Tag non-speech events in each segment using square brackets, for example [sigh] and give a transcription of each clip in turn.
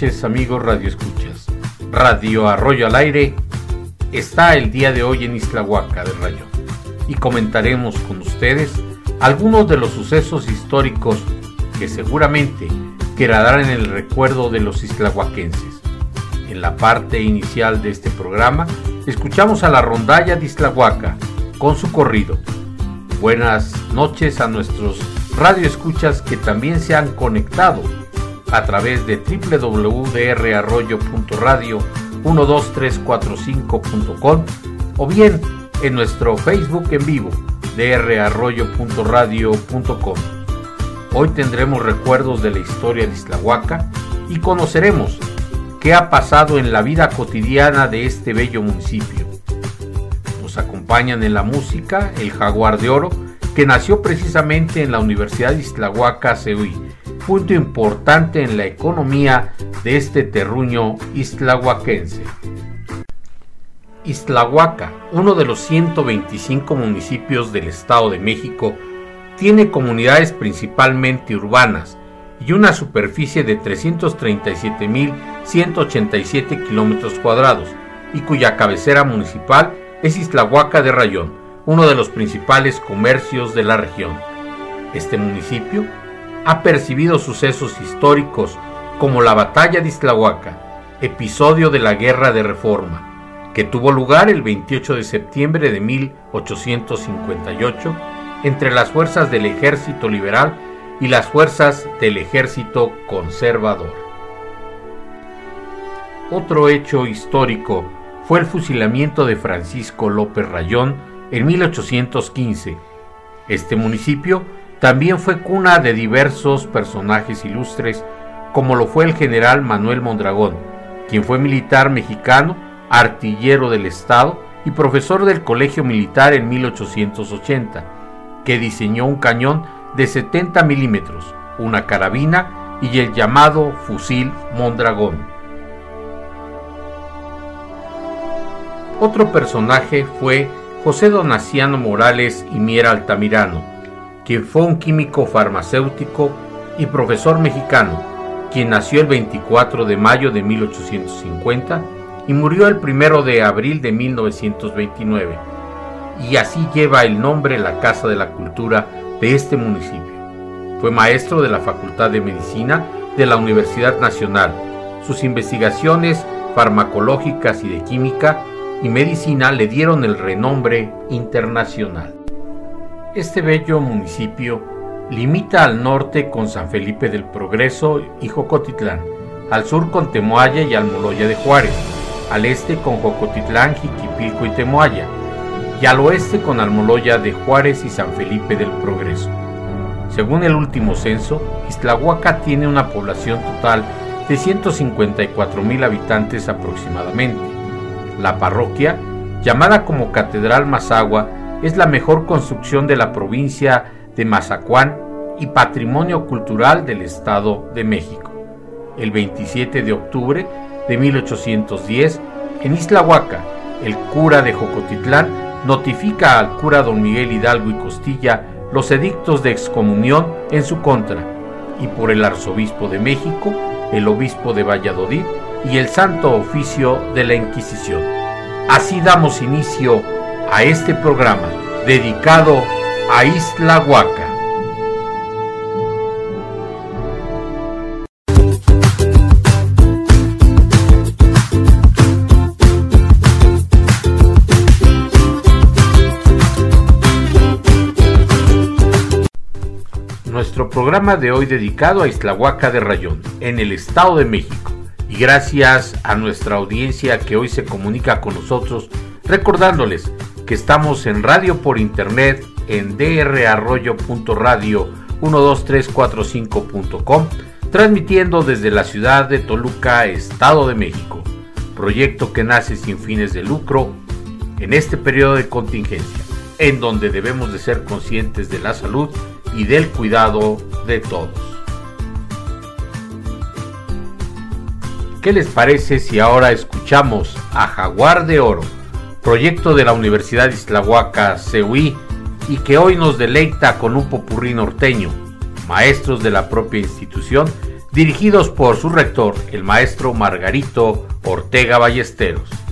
noches amigos Radio Escuchas. Radio Arroyo al aire está el día de hoy en Islahuaca de Rayón y comentaremos con ustedes algunos de los sucesos históricos que seguramente quedarán en el recuerdo de los islahuaquenses. En la parte inicial de este programa escuchamos a la rondalla de Islahuaca con su corrido. Buenas noches a nuestros radioescuchas que también se han conectado a través de www.drarroyo.radio 12345.com o bien en nuestro Facebook en vivo drarroyo.radio.com. Hoy tendremos recuerdos de la historia de Islahuaca y conoceremos qué ha pasado en la vida cotidiana de este bello municipio. Nos acompañan en la música el Jaguar de Oro, que nació precisamente en la Universidad de Islahuaca, CEUI, punto importante en la economía de este terruño islahuaquense. Islahuaca, uno de los 125 municipios del Estado de México, tiene comunidades principalmente urbanas y una superficie de 337.187 kilómetros cuadrados y cuya cabecera municipal es Islahuaca de Rayón, uno de los principales comercios de la región. Este municipio ha percibido sucesos históricos como la Batalla de Islahuaca, episodio de la Guerra de Reforma, que tuvo lugar el 28 de septiembre de 1858 entre las fuerzas del Ejército Liberal y las fuerzas del Ejército Conservador. Otro hecho histórico fue el fusilamiento de Francisco López Rayón en 1815. Este municipio también fue cuna de diversos personajes ilustres, como lo fue el general Manuel Mondragón, quien fue militar mexicano, artillero del Estado y profesor del Colegio Militar en 1880, que diseñó un cañón de 70 milímetros, una carabina y el llamado fusil Mondragón. Otro personaje fue José Donaciano Morales y Miera Altamirano, quien fue un químico farmacéutico y profesor mexicano, quien nació el 24 de mayo de 1850 y murió el 1 de abril de 1929, y así lleva el nombre la Casa de la Cultura de este municipio. Fue maestro de la Facultad de Medicina de la Universidad Nacional. Sus investigaciones farmacológicas y de química y medicina le dieron el renombre internacional. Este bello municipio limita al norte con San Felipe del Progreso y Jocotitlán, al sur con Temoaya y Almoloya de Juárez, al este con Jocotitlán, Jiquipilco y Temoaya, y al oeste con Almoloya de Juárez y San Felipe del Progreso. Según el último censo, Islahuaca tiene una población total de 154 mil habitantes aproximadamente. La parroquia, llamada como Catedral Mazagua, es la mejor construcción de la provincia de Mazacuán y patrimonio cultural del Estado de México. El 27 de octubre de 1810, en Isla Huaca, el cura de Jocotitlán notifica al cura don Miguel Hidalgo y Costilla los edictos de excomunión en su contra, y por el arzobispo de México, el obispo de Valladolid y el santo oficio de la Inquisición. Así damos inicio a este programa dedicado a Isla Huaca. nuestro programa de hoy dedicado a Islahuaca de Rayón, en el Estado de México. Y gracias a nuestra audiencia que hoy se comunica con nosotros, recordándoles que estamos en radio por internet en drarroyo.radio 12345.com, transmitiendo desde la ciudad de Toluca, Estado de México. Proyecto que nace sin fines de lucro en este periodo de contingencia, en donde debemos de ser conscientes de la salud y del cuidado de todos. ¿Qué les parece si ahora escuchamos a Jaguar de Oro, proyecto de la Universidad Islahuaca CUI y que hoy nos deleita con un popurrí norteño, maestros de la propia institución, dirigidos por su rector, el maestro Margarito Ortega Ballesteros.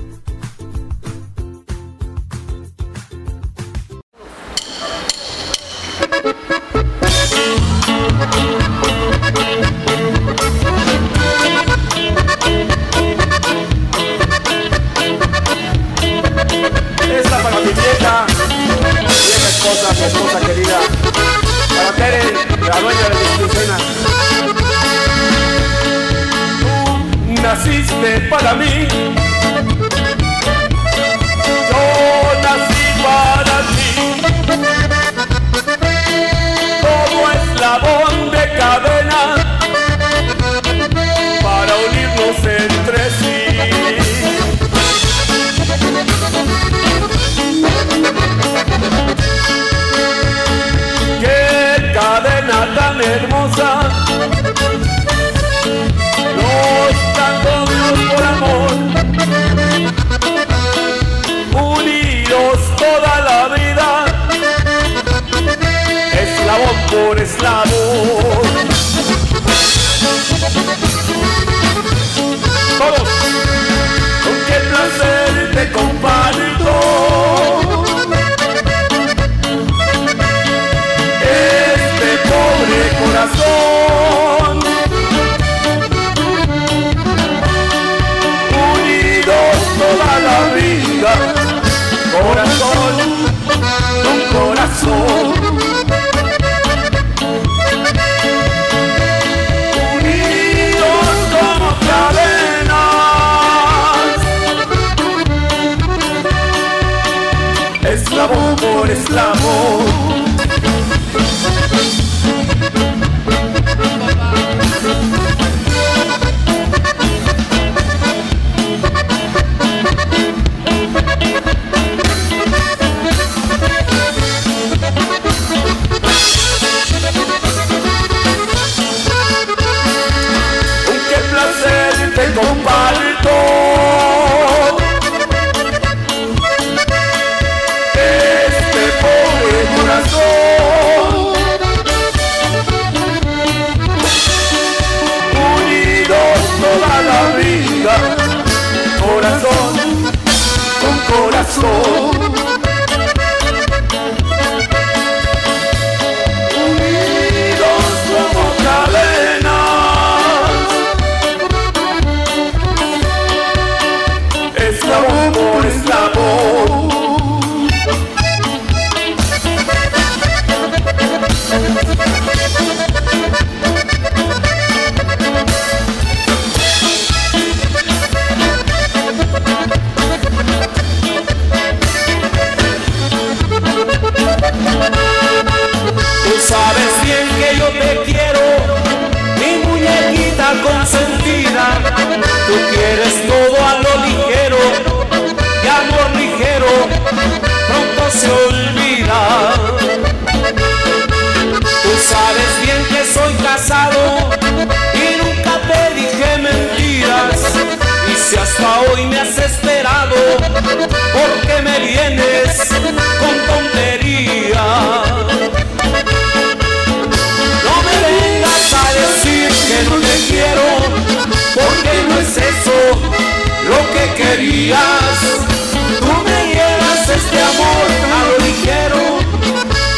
tú me llevas este amor a lo ligero,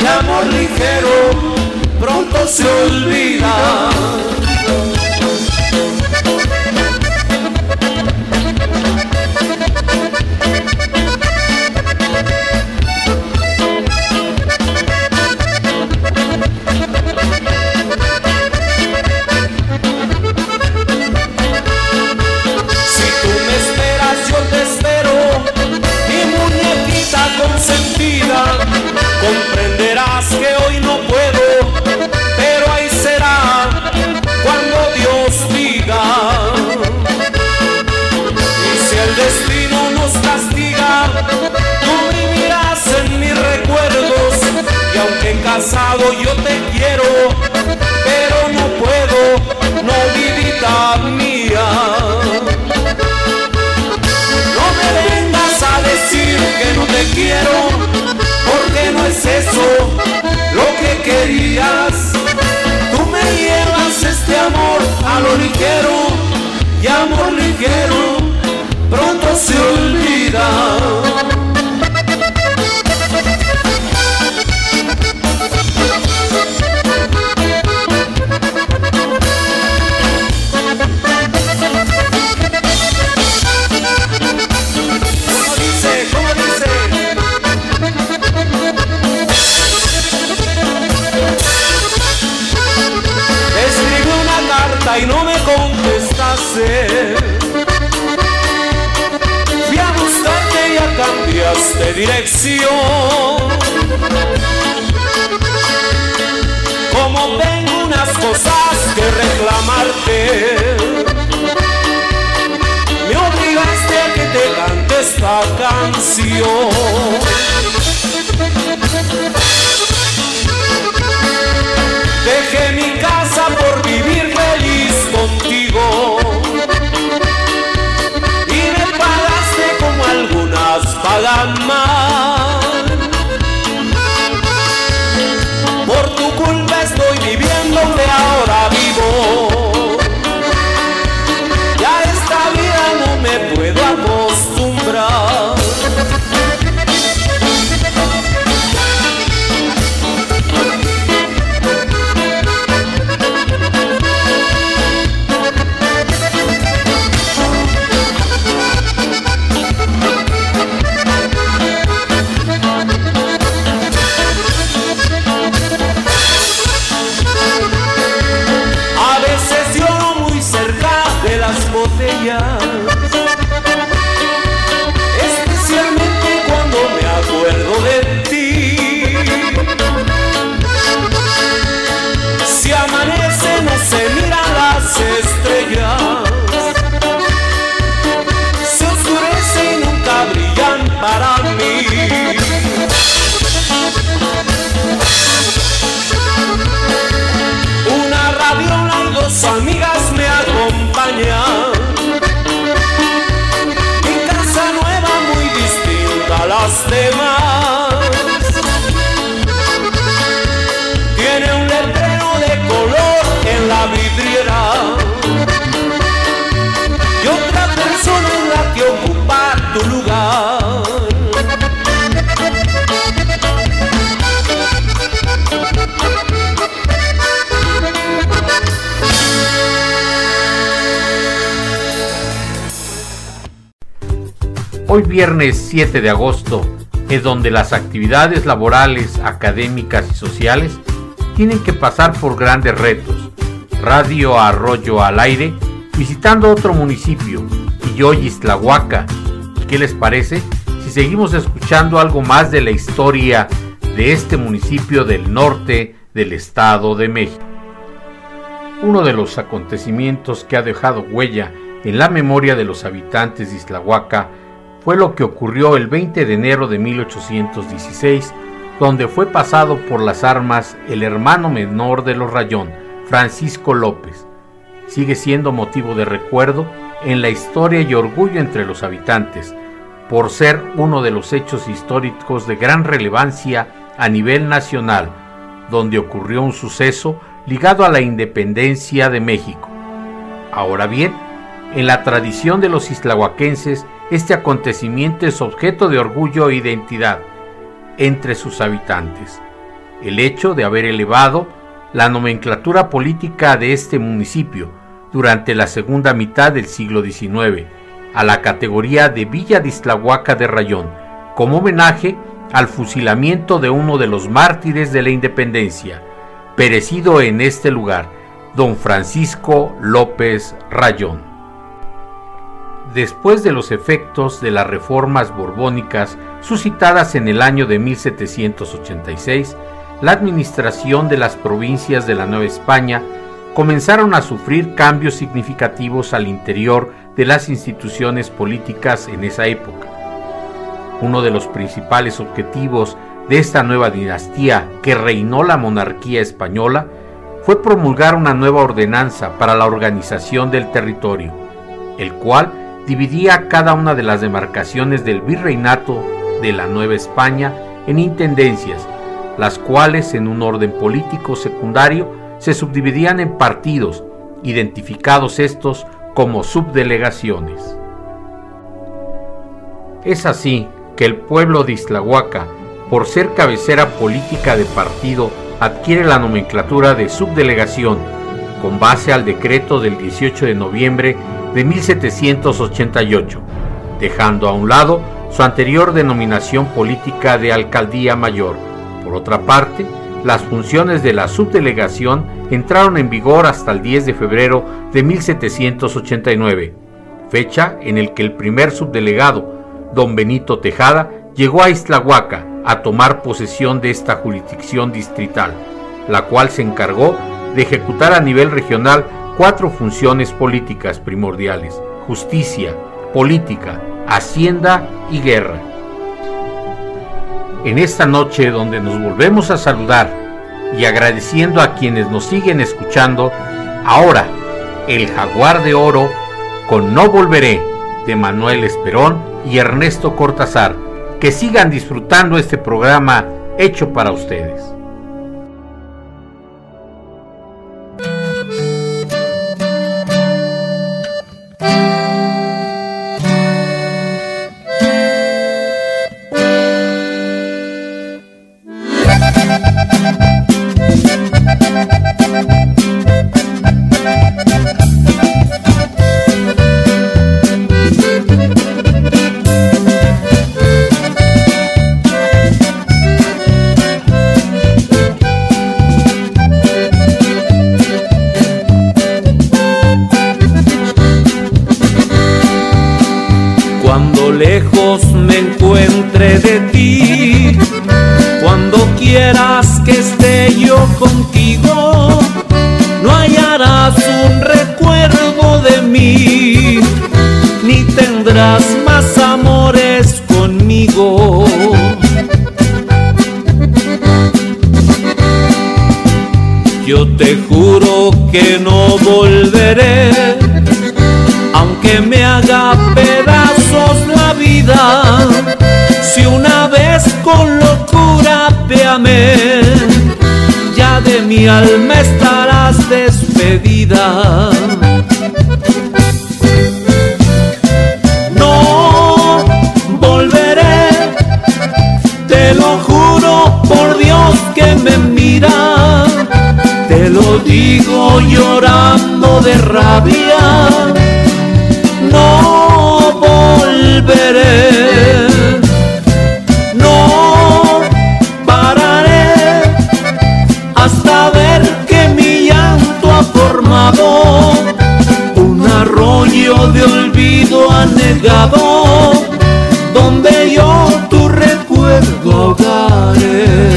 y amor ligero pronto se olvida. yo te quiero, pero no puedo, no vidita mía. No me vengas a decir que no te quiero. dirección. Como tengo unas cosas que reclamarte, me obligaste a que te cante esta canción. pagan mal. Por tu culpa estoy viviendo de ahora. Hoy viernes 7 de agosto es donde las actividades laborales, académicas y sociales tienen que pasar por grandes retos. Radio Arroyo al aire, visitando otro municipio, y hoy ¿Qué les parece si seguimos escuchando algo más de la historia de este municipio del norte del Estado de México? Uno de los acontecimientos que ha dejado huella en la memoria de los habitantes de Islahuaca fue lo que ocurrió el 20 de enero de 1816, donde fue pasado por las armas el hermano menor de los Rayón, Francisco López. Sigue siendo motivo de recuerdo en la historia y orgullo entre los habitantes, por ser uno de los hechos históricos de gran relevancia a nivel nacional, donde ocurrió un suceso ligado a la independencia de México. Ahora bien, en la tradición de los islahuaquenses, este acontecimiento es objeto de orgullo e identidad entre sus habitantes. El hecho de haber elevado la nomenclatura política de este municipio durante la segunda mitad del siglo XIX a la categoría de Villa de Islahuaca de Rayón, como homenaje al fusilamiento de uno de los mártires de la independencia, perecido en este lugar, don Francisco López Rayón. Después de los efectos de las reformas borbónicas suscitadas en el año de 1786, la administración de las provincias de la Nueva España comenzaron a sufrir cambios significativos al interior de las instituciones políticas en esa época. Uno de los principales objetivos de esta nueva dinastía que reinó la monarquía española fue promulgar una nueva ordenanza para la organización del territorio, el cual dividía cada una de las demarcaciones del virreinato de la Nueva España en intendencias, las cuales en un orden político secundario se subdividían en partidos, identificados estos como subdelegaciones. Es así que el pueblo de Islahuaca, por ser cabecera política de partido, adquiere la nomenclatura de subdelegación, con base al decreto del 18 de noviembre de 1788, dejando a un lado su anterior denominación política de alcaldía mayor. Por otra parte, las funciones de la subdelegación entraron en vigor hasta el 10 de febrero de 1789, fecha en el que el primer subdelegado, don Benito Tejada, llegó a Islahuaca a tomar posesión de esta jurisdicción distrital, la cual se encargó de ejecutar a nivel regional cuatro funciones políticas primordiales, justicia, política, hacienda y guerra. En esta noche donde nos volvemos a saludar y agradeciendo a quienes nos siguen escuchando, ahora El Jaguar de Oro con No Volveré de Manuel Esperón y Ernesto Cortázar. Que sigan disfrutando este programa hecho para ustedes. Mi alma estarás despedida. me mira, te lo digo llorando de rabia, no volveré. volveré. De olvido anegado donde yo tu recuerdo ahogaré.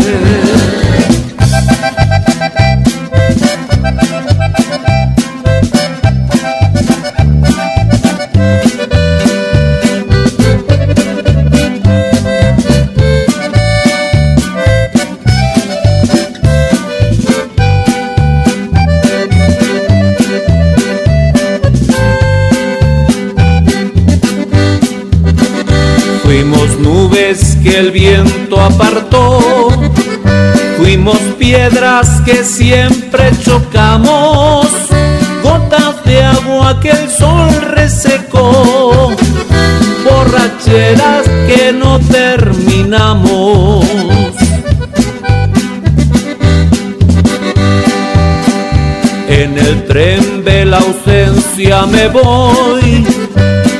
Fuimos piedras que siempre chocamos, gotas de agua que el sol resecó, borracheras que no terminamos. En el tren de la ausencia me voy.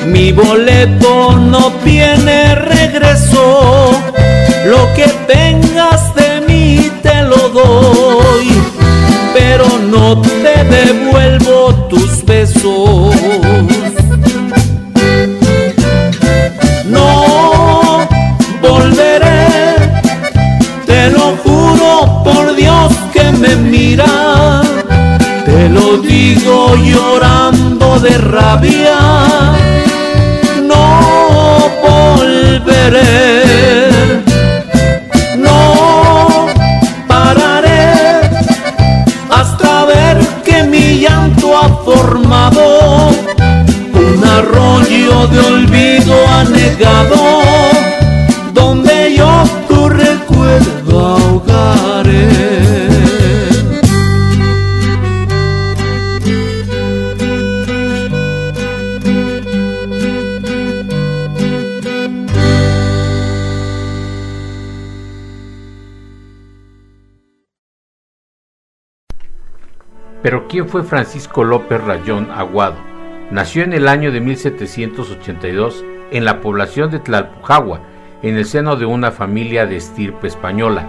Mi boleto no tiene regreso, que tengas de mí te lo doy, pero no te devuelvo tus besos. No volveré, te lo juro por Dios que me mira, te lo digo llorando de rabia no formado un arroyo de olvido anegado ¿quién fue Francisco López Rayón Aguado? Nació en el año de 1782 en la población de Tlalpujagua, en el seno de una familia de estirpe española,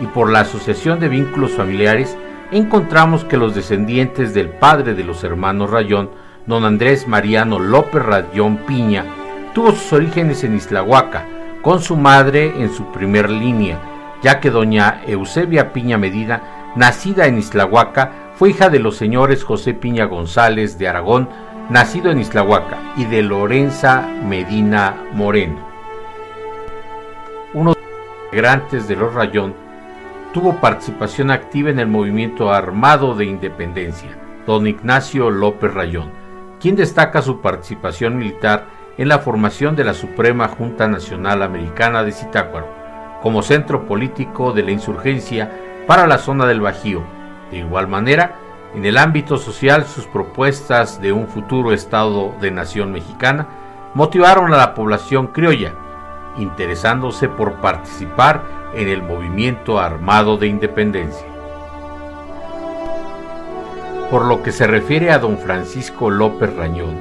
y por la asociación de vínculos familiares encontramos que los descendientes del padre de los hermanos Rayón, don Andrés Mariano López Rayón Piña, tuvo sus orígenes en Islahuaca, con su madre en su primer línea, ya que doña Eusebia Piña Medina, nacida en Islahuaca, fue hija de los señores José Piña González de Aragón, nacido en Islahuaca, y de Lorenza Medina Moreno. Uno de los integrantes de los Rayón tuvo participación activa en el movimiento armado de independencia, don Ignacio López Rayón, quien destaca su participación militar en la formación de la Suprema Junta Nacional Americana de Zitácuaro, como centro político de la insurgencia para la zona del Bajío, de igual manera, en el ámbito social, sus propuestas de un futuro Estado de Nación mexicana motivaron a la población criolla, interesándose por participar en el movimiento armado de independencia. Por lo que se refiere a don Francisco López Rañón,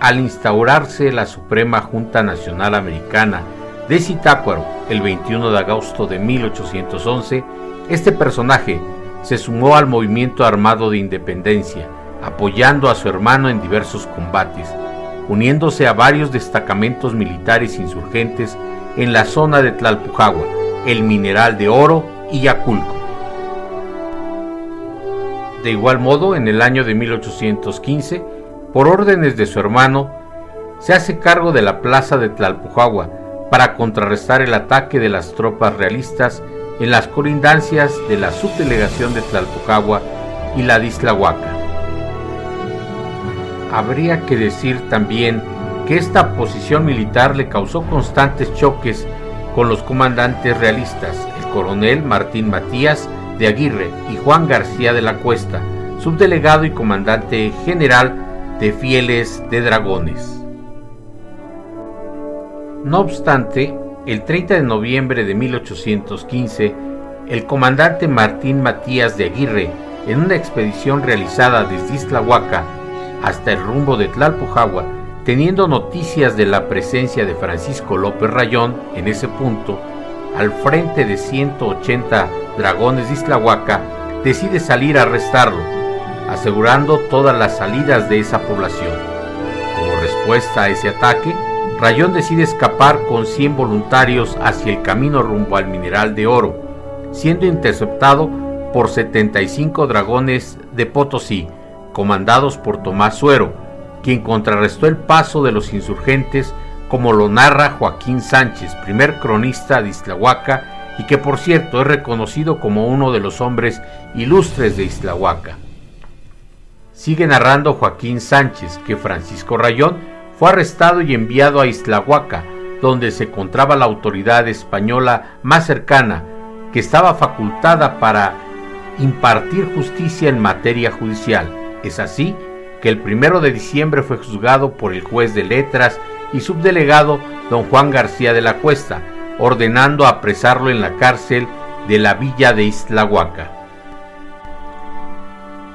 al instaurarse la Suprema Junta Nacional Americana de Zitácuaro el 21 de agosto de 1811, este personaje se sumó al movimiento armado de independencia, apoyando a su hermano en diversos combates, uniéndose a varios destacamentos militares insurgentes en la zona de Tlalpujagua, el Mineral de Oro y Yaculco. De igual modo, en el año de 1815, por órdenes de su hermano, se hace cargo de la plaza de Tlalpujagua para contrarrestar el ataque de las tropas realistas en las colindancias de la subdelegación de Tlalpujagua y la de Islahuaca. Habría que decir también que esta posición militar le causó constantes choques con los comandantes realistas, el coronel Martín Matías de Aguirre y Juan García de la Cuesta, subdelegado y comandante general de Fieles de Dragones. No obstante, el 30 de noviembre de 1815, el comandante Martín Matías de Aguirre, en una expedición realizada desde Islahuaca hasta el rumbo de Tlalpujagua, teniendo noticias de la presencia de Francisco López Rayón en ese punto, al frente de 180 dragones de Islahuaca, decide salir a arrestarlo, asegurando todas las salidas de esa población. Como respuesta a ese ataque, Rayón decide escapar con 100 voluntarios hacia el camino rumbo al mineral de oro, siendo interceptado por 75 dragones de Potosí, comandados por Tomás Suero, quien contrarrestó el paso de los insurgentes como lo narra Joaquín Sánchez, primer cronista de Islahuaca y que por cierto es reconocido como uno de los hombres ilustres de Islahuaca. Sigue narrando Joaquín Sánchez que Francisco Rayón fue arrestado y enviado a Islahuaca, donde se encontraba la autoridad española más cercana, que estaba facultada para impartir justicia en materia judicial. Es así que el primero de diciembre fue juzgado por el juez de letras y subdelegado don Juan García de la Cuesta, ordenando apresarlo en la cárcel de la villa de Islahuaca.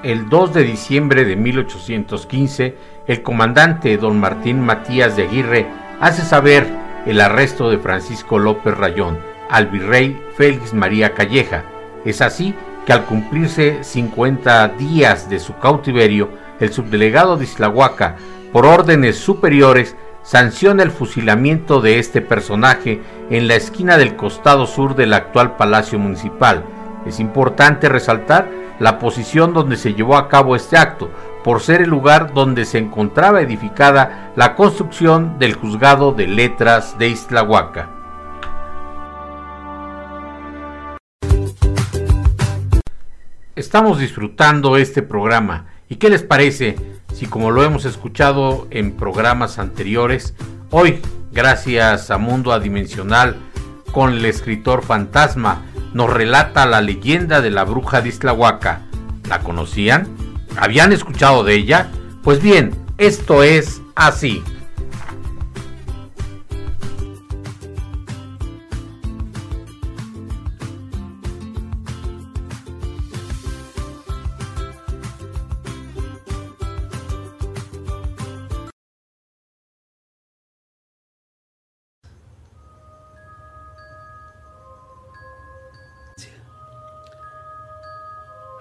El 2 de diciembre de 1815, el comandante don Martín Matías de Aguirre hace saber el arresto de Francisco López Rayón al virrey Félix María Calleja. Es así que al cumplirse 50 días de su cautiverio, el subdelegado de Islahuaca, por órdenes superiores, sanciona el fusilamiento de este personaje en la esquina del costado sur del actual Palacio Municipal. Es importante resaltar la posición donde se llevó a cabo este acto, por ser el lugar donde se encontraba edificada la construcción del juzgado de letras de Islahuaca. Estamos disfrutando este programa y ¿qué les parece si como lo hemos escuchado en programas anteriores, hoy, gracias a Mundo Adimensional, con el escritor fantasma, nos relata la leyenda de la bruja de Islahuaca. ¿La conocían? ¿Habían escuchado de ella? Pues bien, esto es así.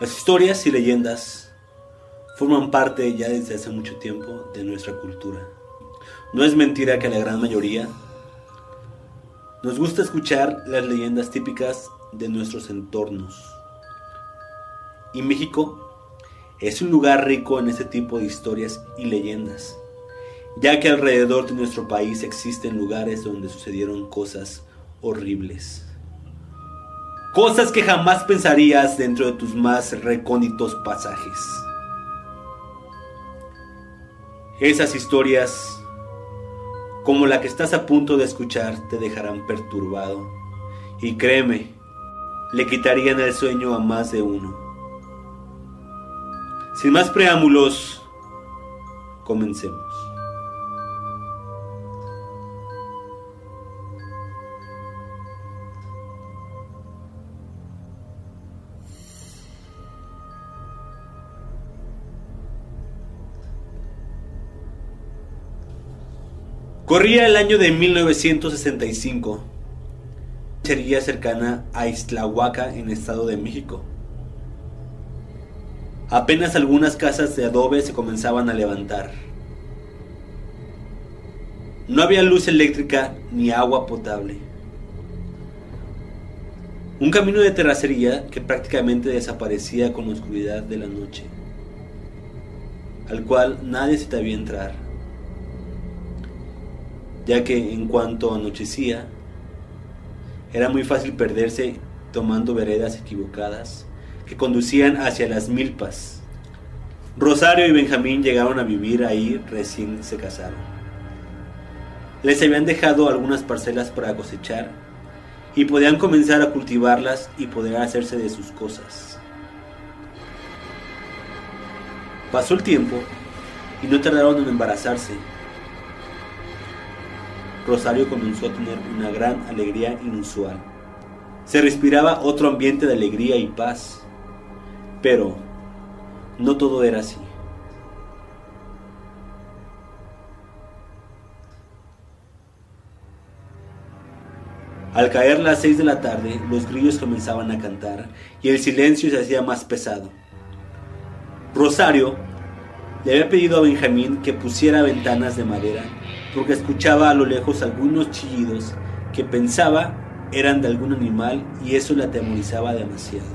Las historias y leyendas forman parte ya desde hace mucho tiempo de nuestra cultura. No es mentira que a la gran mayoría nos gusta escuchar las leyendas típicas de nuestros entornos. Y México es un lugar rico en este tipo de historias y leyendas, ya que alrededor de nuestro país existen lugares donde sucedieron cosas horribles. Cosas que jamás pensarías dentro de tus más recónditos pasajes. Esas historias, como la que estás a punto de escuchar, te dejarán perturbado. Y créeme, le quitarían el sueño a más de uno. Sin más preámbulos, comencemos. Corría el año de 1965. Sería cercana a Islahuaca en Estado de México. Apenas algunas casas de adobe se comenzaban a levantar. No había luz eléctrica ni agua potable. Un camino de terracería que prácticamente desaparecía con la oscuridad de la noche, al cual nadie se debía entrar ya que en cuanto anochecía, era muy fácil perderse tomando veredas equivocadas que conducían hacia las milpas. Rosario y Benjamín llegaron a vivir ahí recién se casaron. Les habían dejado algunas parcelas para cosechar y podían comenzar a cultivarlas y poder hacerse de sus cosas. Pasó el tiempo y no tardaron en embarazarse Rosario comenzó a tener una gran alegría inusual. Se respiraba otro ambiente de alegría y paz. Pero no todo era así. Al caer las seis de la tarde, los grillos comenzaban a cantar y el silencio se hacía más pesado. Rosario le había pedido a Benjamín que pusiera ventanas de madera porque escuchaba a lo lejos algunos chillidos que pensaba eran de algún animal y eso le atemorizaba demasiado.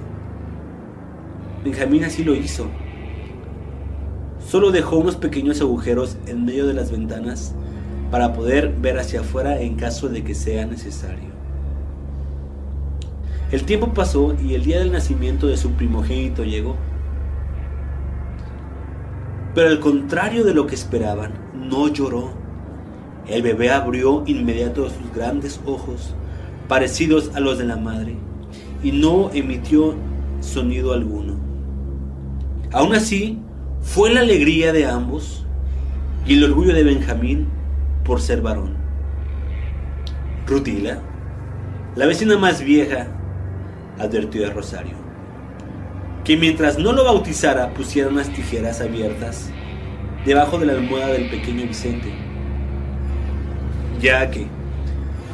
Benjamín así lo hizo. Solo dejó unos pequeños agujeros en medio de las ventanas para poder ver hacia afuera en caso de que sea necesario. El tiempo pasó y el día del nacimiento de su primogénito llegó. Pero al contrario de lo que esperaban, no lloró. El bebé abrió inmediato sus grandes ojos, parecidos a los de la madre, y no emitió sonido alguno. Aún así, fue la alegría de ambos y el orgullo de Benjamín por ser varón. Rutila, la vecina más vieja, advirtió a Rosario, que mientras no lo bautizara pusiera unas tijeras abiertas debajo de la almohada del pequeño Vicente, ya que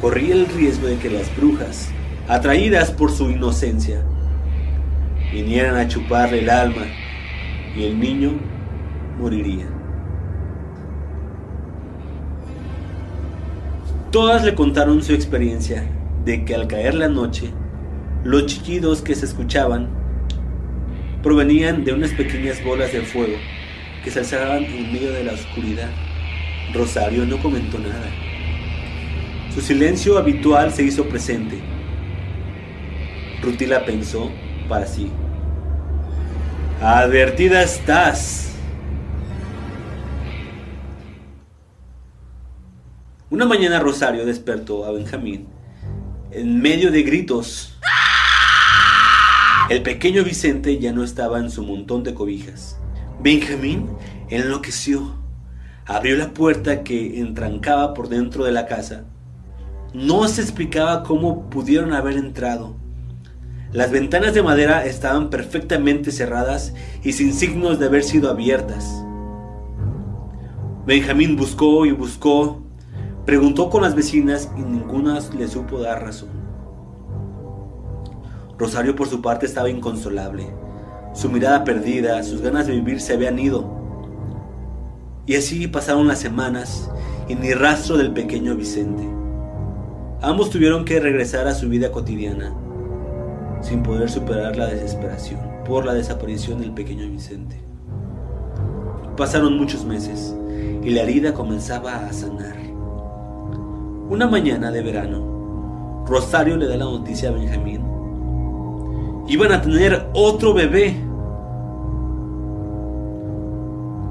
corría el riesgo de que las brujas, atraídas por su inocencia, vinieran a chuparle el alma y el niño moriría. Todas le contaron su experiencia de que al caer la noche, los chillidos que se escuchaban provenían de unas pequeñas bolas de fuego que se alzaban en medio de la oscuridad. Rosario no comentó nada. Su silencio habitual se hizo presente. Rutila pensó para sí. Advertida estás. Una mañana Rosario despertó a Benjamín en medio de gritos. El pequeño Vicente ya no estaba en su montón de cobijas. Benjamín enloqueció. Abrió la puerta que entrancaba por dentro de la casa. No se explicaba cómo pudieron haber entrado. Las ventanas de madera estaban perfectamente cerradas y sin signos de haber sido abiertas. Benjamín buscó y buscó, preguntó con las vecinas y ninguna le supo dar razón. Rosario por su parte estaba inconsolable. Su mirada perdida, sus ganas de vivir se habían ido. Y así pasaron las semanas y ni rastro del pequeño Vicente. Ambos tuvieron que regresar a su vida cotidiana sin poder superar la desesperación por la desaparición del pequeño Vicente. Pasaron muchos meses y la herida comenzaba a sanar. Una mañana de verano, Rosario le da la noticia a Benjamín. Iban a tener otro bebé.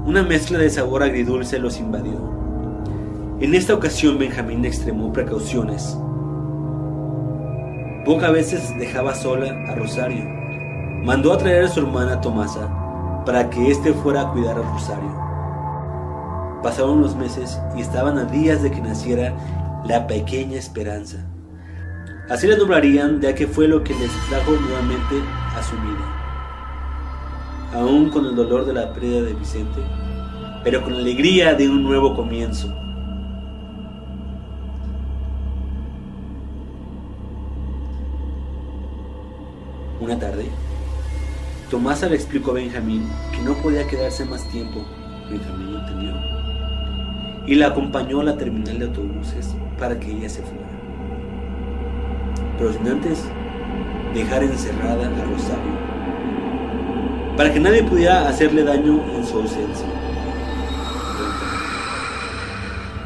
Una mezcla de sabor agridulce los invadió. En esta ocasión Benjamín extremó precauciones Pocas veces dejaba sola a Rosario. Mandó a traer a su hermana Tomasa para que éste fuera a cuidar a Rosario. Pasaron los meses y estaban a días de que naciera la pequeña esperanza. Así la nombrarían ya que fue lo que les trajo nuevamente a su vida. Aún con el dolor de la pérdida de Vicente, pero con la alegría de un nuevo comienzo. Una tarde, Tomasa le explicó a Benjamín que no podía quedarse más tiempo. Benjamín no entendió. Y la acompañó a la terminal de autobuses para que ella se fuera. Pero sin antes dejar encerrada a Rosario. Para que nadie pudiera hacerle daño en su ausencia.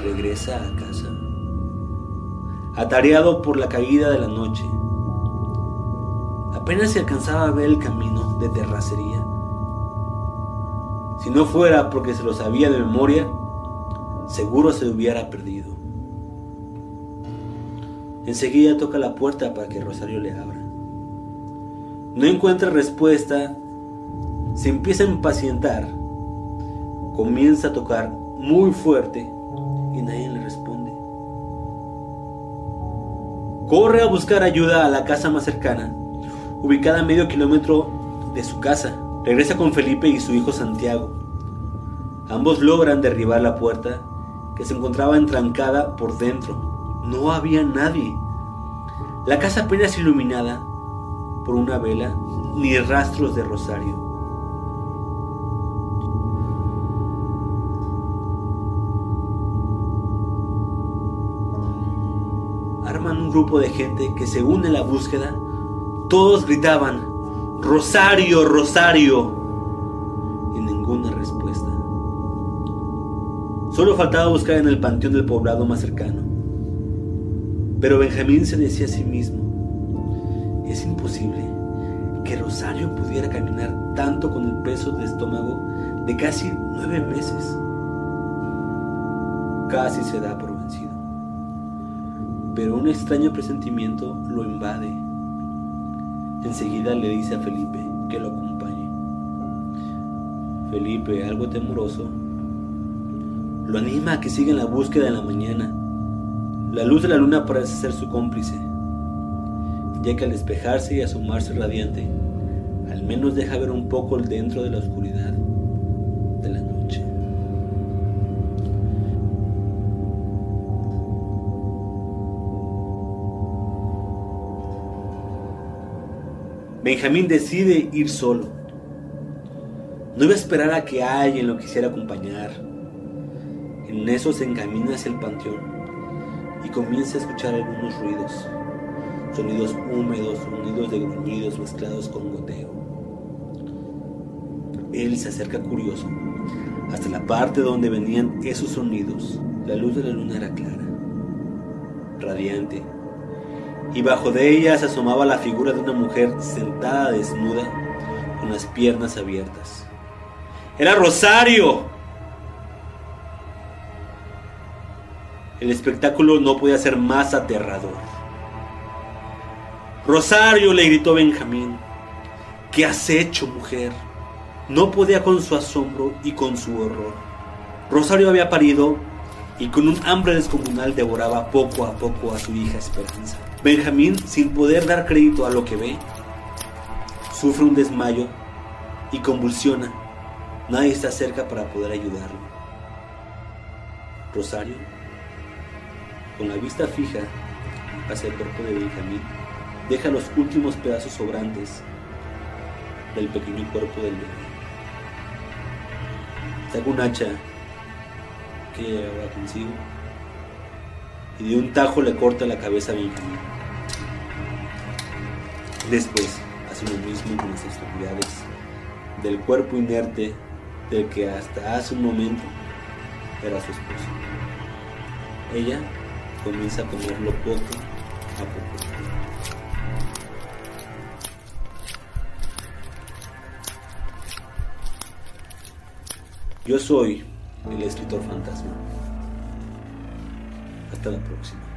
Regresa a casa. Atareado por la caída de la noche, Apenas se alcanzaba a ver el camino de terracería. Si no fuera porque se lo sabía de memoria, seguro se hubiera perdido. Enseguida toca la puerta para que Rosario le abra. No encuentra respuesta, se empieza a impacientar, comienza a tocar muy fuerte y nadie le responde. Corre a buscar ayuda a la casa más cercana ubicada a medio kilómetro de su casa. Regresa con Felipe y su hijo Santiago. Ambos logran derribar la puerta que se encontraba entrancada por dentro. No había nadie. La casa apenas iluminada por una vela, ni rastros de rosario. Arman un grupo de gente que se une a la búsqueda. Todos gritaban, Rosario, Rosario. Y ninguna respuesta. Solo faltaba buscar en el panteón del poblado más cercano. Pero Benjamín se decía a sí mismo, es imposible que Rosario pudiera caminar tanto con el peso de estómago de casi nueve meses. Casi se da por vencido. Pero un extraño presentimiento lo invade. Enseguida le dice a Felipe que lo acompañe. Felipe, algo temoroso, lo anima a que siga en la búsqueda en la mañana. La luz de la luna parece ser su cómplice, ya que al despejarse y asomarse radiante, al menos deja ver un poco el dentro de la oscuridad Benjamín decide ir solo. No iba a esperar a que alguien lo quisiera acompañar. En eso se encamina hacia el panteón y comienza a escuchar algunos ruidos, sonidos húmedos, sonidos de gruñidos mezclados con goteo. Él se acerca curioso hasta la parte donde venían esos sonidos. La luz de la luna era clara, radiante, y bajo de ella se asomaba la figura de una mujer sentada desnuda con las piernas abiertas. ¡Era Rosario! El espectáculo no podía ser más aterrador. Rosario, le gritó Benjamín, ¿qué has hecho, mujer? No podía con su asombro y con su horror. Rosario había parido y con un hambre descomunal devoraba poco a poco a su hija Esperanza. Benjamín, sin poder dar crédito a lo que ve, sufre un desmayo y convulsiona. Nadie está cerca para poder ayudarlo. Rosario, con la vista fija hacia el cuerpo de Benjamín, deja los últimos pedazos sobrantes del pequeño cuerpo del bebé. Saca un hacha que llevaba consigo y de un tajo le corta la cabeza a Benjamín. Después hace lo mismo con las extremidades del cuerpo inerte del que hasta hace un momento era su esposo. Ella comienza a comerlo poco a poco. Yo soy el escritor fantasma. Hasta la próxima.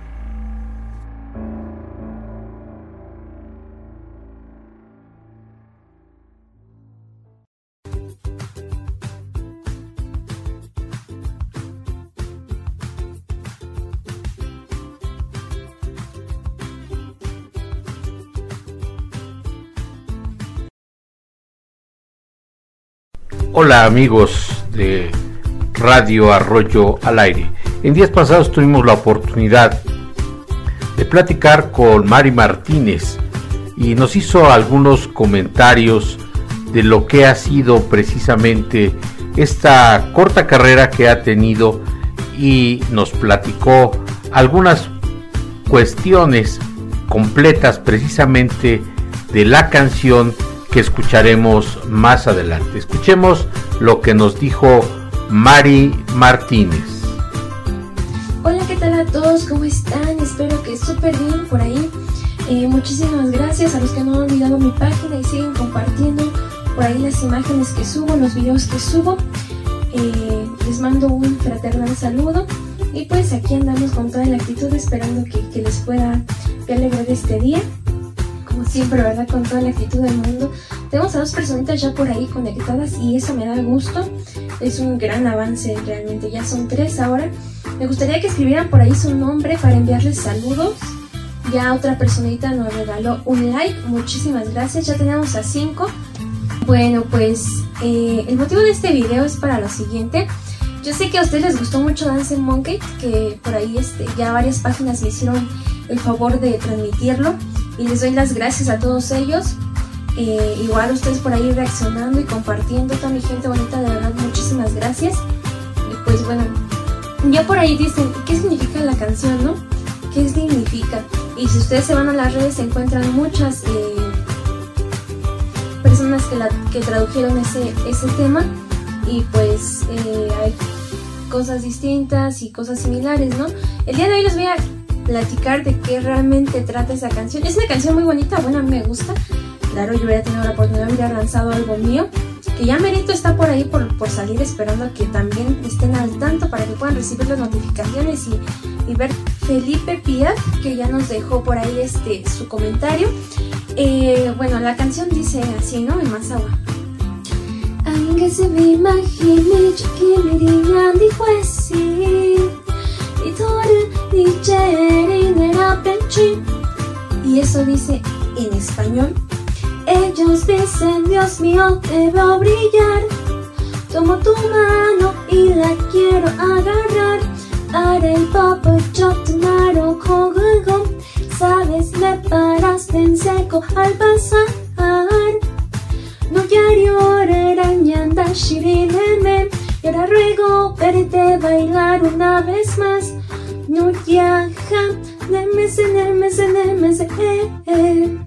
Hola amigos de Radio Arroyo al Aire. En días pasados tuvimos la oportunidad de platicar con Mari Martínez y nos hizo algunos comentarios de lo que ha sido precisamente esta corta carrera que ha tenido y nos platicó algunas cuestiones completas precisamente de la canción que escucharemos más adelante. Escuchemos lo que nos dijo Mari Martínez. Hola, ¿qué tal a todos? ¿Cómo están? Espero que súper bien por ahí. Eh, muchísimas gracias a los que no han olvidado mi página y siguen compartiendo por ahí las imágenes que subo, los videos que subo. Eh, les mando un fraternal saludo y pues aquí andamos con toda la actitud esperando que, que les pueda alegrar este día como siempre, ¿verdad? Con toda la actitud del mundo. Tenemos a dos personitas ya por ahí conectadas y eso me da gusto. Es un gran avance realmente. Ya son tres ahora. Me gustaría que escribieran por ahí su nombre para enviarles saludos. Ya otra personita nos regaló un like. Muchísimas gracias. Ya tenemos a cinco. Bueno, pues eh, el motivo de este video es para lo siguiente. yo sé que a ustedes les gustó mucho Dance Monkey, que por ahí este, ya varias páginas me hicieron el favor de transmitirlo y les doy las gracias a todos ellos. Eh, igual ustedes por ahí reaccionando y compartiendo, toda mi gente bonita, de verdad muchísimas gracias. Y pues bueno, ya por ahí dicen, ¿qué significa la canción, no? ¿Qué significa? Y si ustedes se van a las redes se encuentran muchas eh, personas que, la, que tradujeron ese, ese tema y pues eh, hay cosas distintas y cosas similares, ¿no? El día de hoy les voy a platicar de qué realmente trata esa canción. Es una canción muy bonita, bueno, a mí me gusta. Claro, yo hubiera tenido la oportunidad de haber lanzado algo mío, que ya Merito está por ahí por, por salir esperando que también estén al tanto para que puedan recibir las notificaciones y, y ver Felipe Pía, que ya nos dejó por ahí este, su comentario. Eh, bueno, la canción dice así, ¿no? En. Anche se vi immagini che mi rignandi questi Y torre di nella penchi Y eso dice en español Ellos dicen, Dios mío, te veo brillar. Tomo tu mano y la quiero agarrar. Haré el papa, tu mano con Sabes, me paraste en seco al pasar. No quiero arañando shirineme Y ahora ruego verte bailar una vez más No viaja, nemese, nemese, nemese, eh, eh.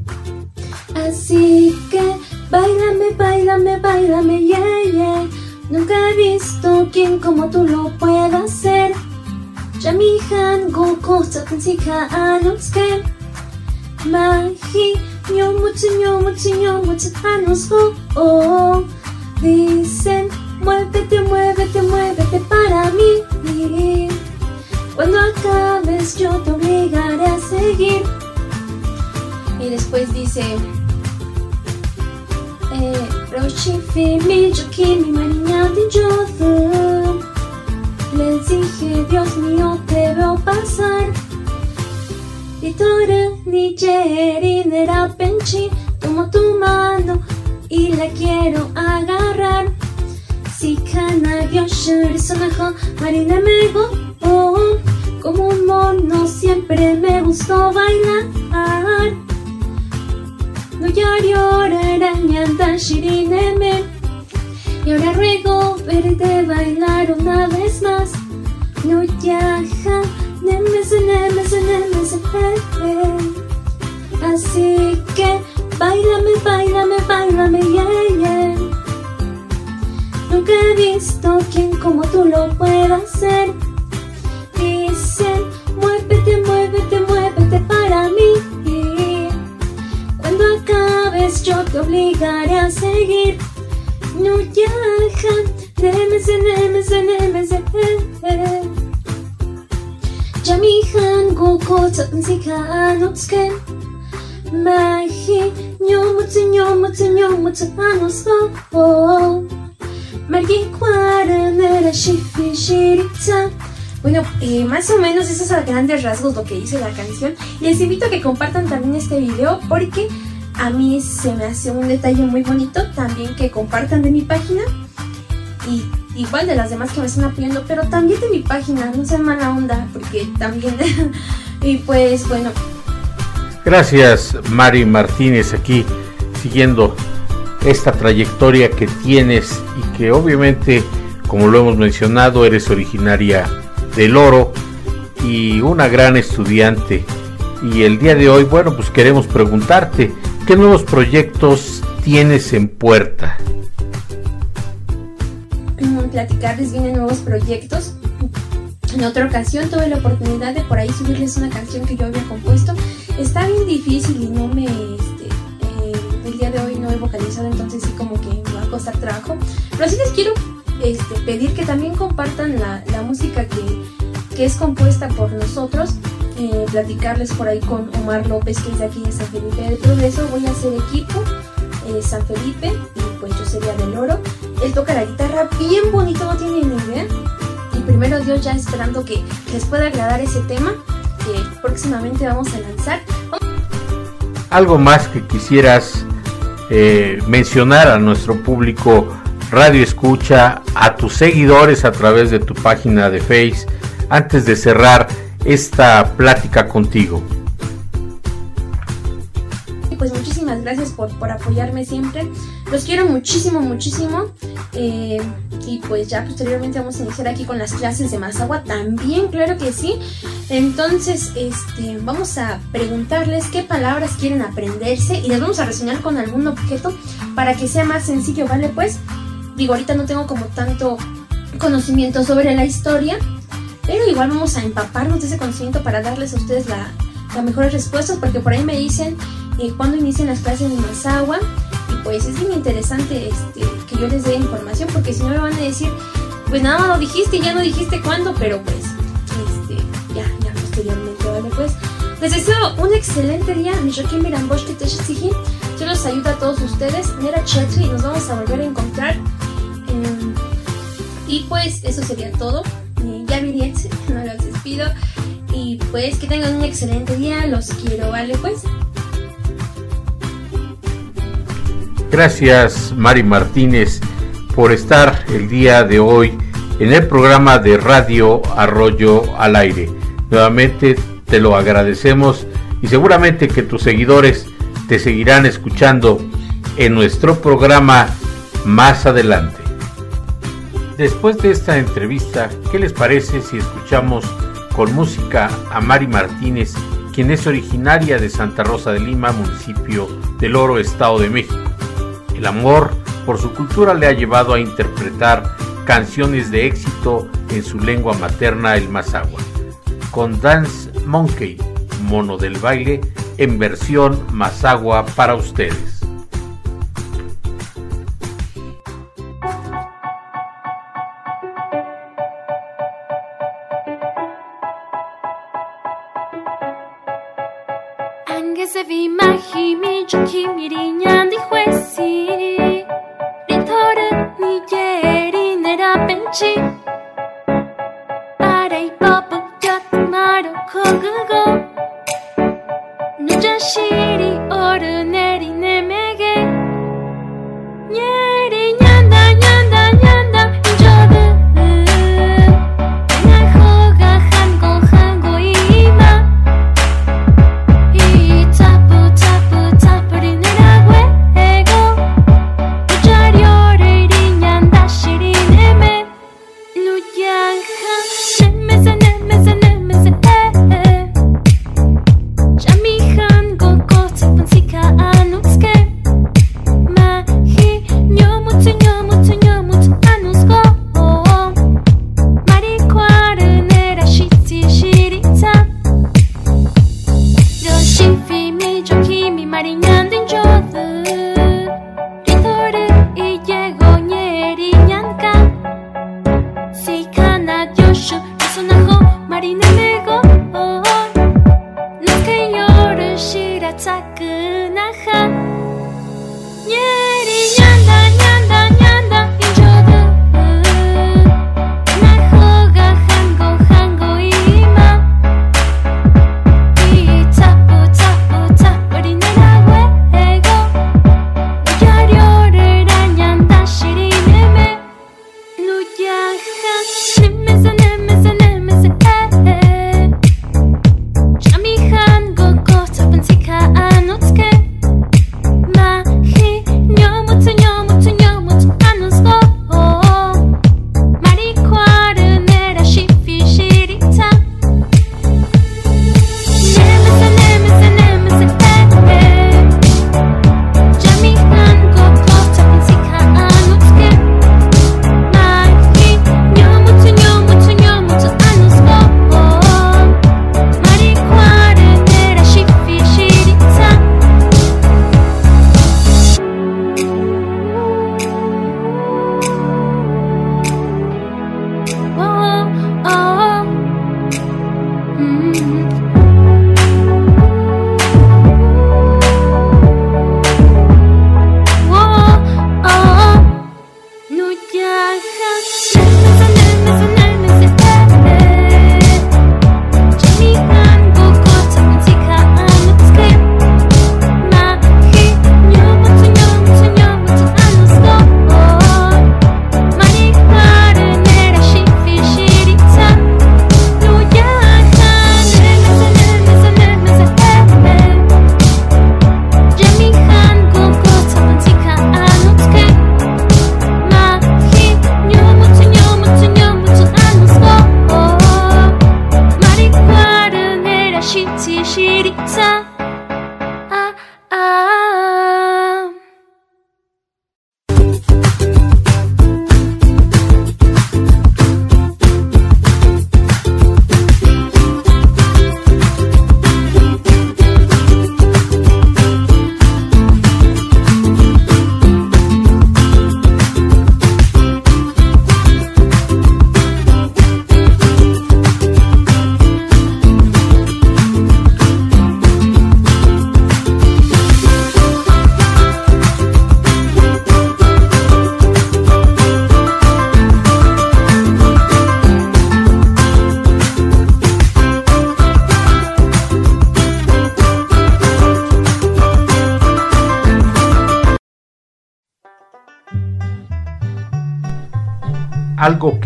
Así que bailame, bailame, bailame, yeah, yeah. Nunca he visto quien como tú lo pueda hacer. Jamihan gogo satantika anuske. Mahi ñomuchi ñomuchi ñomuchi anos oh, oh. Dicen, muévete, muévete, muévete para mí. Cuando acabes yo te obligaré a seguir. Y después dice... Rochifimi, Jokimi, Mariña de Jotham. Les dije, Dios mío, te veo pasar. Y Tora, Nera, Penchi, tomo tu mano y la quiero agarrar. Si Kana, Yoshur, Sonajo, Marina, Mego, oh, como un mono siempre me gustó bailar. No Y ahora ruego verte bailar una vez más. No yaja Así que Bailame, bailame, bailame, yeah, yeah. Nunca he visto quien como tú lo pueda hacer Muévete, muévete, muévete para mí yo te obligaré a seguir. No yaja, nemese, nemese, nemese, Jamihan goko tansika anotske. Mahi, nyomutsu, nyomutsu, nyomutsu, anosco. Oh, Margi nera shifi shirita. Bueno, eh, más o menos eso es a grandes rasgos lo que dice la canción. Les invito a que compartan también este video porque a mí se me hace un detalle muy bonito también que compartan de mi página y igual de las demás que me están apoyando, pero también de mi página, no sean mala onda, porque también, [laughs] y pues bueno. Gracias Mari Martínez aquí siguiendo esta trayectoria que tienes y que obviamente, como lo hemos mencionado, eres originaria del oro y una gran estudiante. Y el día de hoy, bueno, pues queremos preguntarte, ¿Qué nuevos proyectos tienes en puerta? Platicarles vienen nuevos proyectos. En otra ocasión tuve la oportunidad de por ahí subirles una canción que yo había compuesto. Está bien difícil y no me... Este, eh, el día de hoy no he vocalizado, entonces sí como que me va a costar trabajo. Pero sí les quiero este, pedir que también compartan la, música que, que es compuesta por nosotros platicarles por ahí con Omar López, que es de aquí de San Felipe del Progreso. Voy a hacer equipo eh, San Felipe y pues yo sería del oro. Él toca la guitarra bien bonito, no tiene ni idea. Y primero Dios ya esperando que les pueda agradar ese tema que próximamente vamos a lanzar. Algo más que quisieras eh, mencionar a nuestro público radio escucha, a tus seguidores a través de tu página de Face, antes de cerrar esta plática contigo? Pues muchísimas gracias por, por apoyarme siempre. Los quiero muchísimo, muchísimo. Eh, y pues ya posteriormente vamos a iniciar aquí con las clases de Mazagua también, claro que sí. Entonces, este, vamos a preguntarles qué palabras quieren aprenderse y las vamos a reseñar con algún objeto para que sea más sencillo, ¿vale? Pues digo, ahorita no tengo como tanto conocimiento sobre la historia, pero igual vamos a empaparnos de ese conocimiento para darles a ustedes la, las mejores respuestas, porque por ahí me dicen eh, cuándo inician las clases de Mazagua y pues es bien interesante este, que yo les dé información, porque si no me van a decir, pues nada, lo dijiste ya no dijiste cuándo, pero pues este, ya, ya posteriormente, ¿vale? Pues les deseo un excelente día, yo los ayudo a todos ustedes, Nera Chetri, y nos vamos a volver a encontrar. Y pues eso sería todo. Eh, ya miré, [laughs] no los despido. Y pues que tengan un excelente día, los quiero, ¿vale? Pues. Gracias Mari Martínez por estar el día de hoy en el programa de Radio Arroyo al Aire. Nuevamente te lo agradecemos y seguramente que tus seguidores te seguirán escuchando en nuestro programa más adelante. Después de esta entrevista, ¿qué les parece si escuchamos con música a Mari Martínez, quien es originaria de Santa Rosa de Lima, municipio del Oro, Estado de México? El amor por su cultura le ha llevado a interpretar canciones de éxito en su lengua materna, el mazahua. Con Dance Monkey, mono del baile, en versión mazahua para ustedes.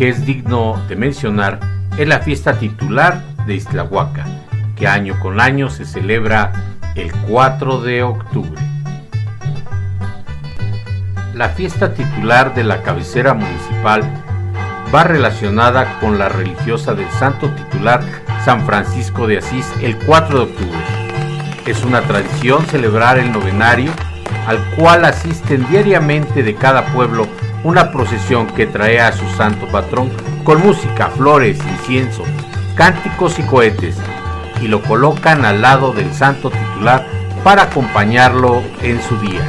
Es digno de mencionar es la fiesta titular de Islahuaca, que año con año se celebra el 4 de octubre. La fiesta titular de la cabecera municipal va relacionada con la religiosa del santo titular San Francisco de Asís el 4 de octubre. Es una tradición celebrar el novenario al cual asisten diariamente de cada pueblo una procesión que trae a su santo patrón con música, flores, incienso, cánticos y cohetes y lo colocan al lado del santo titular para acompañarlo en su día.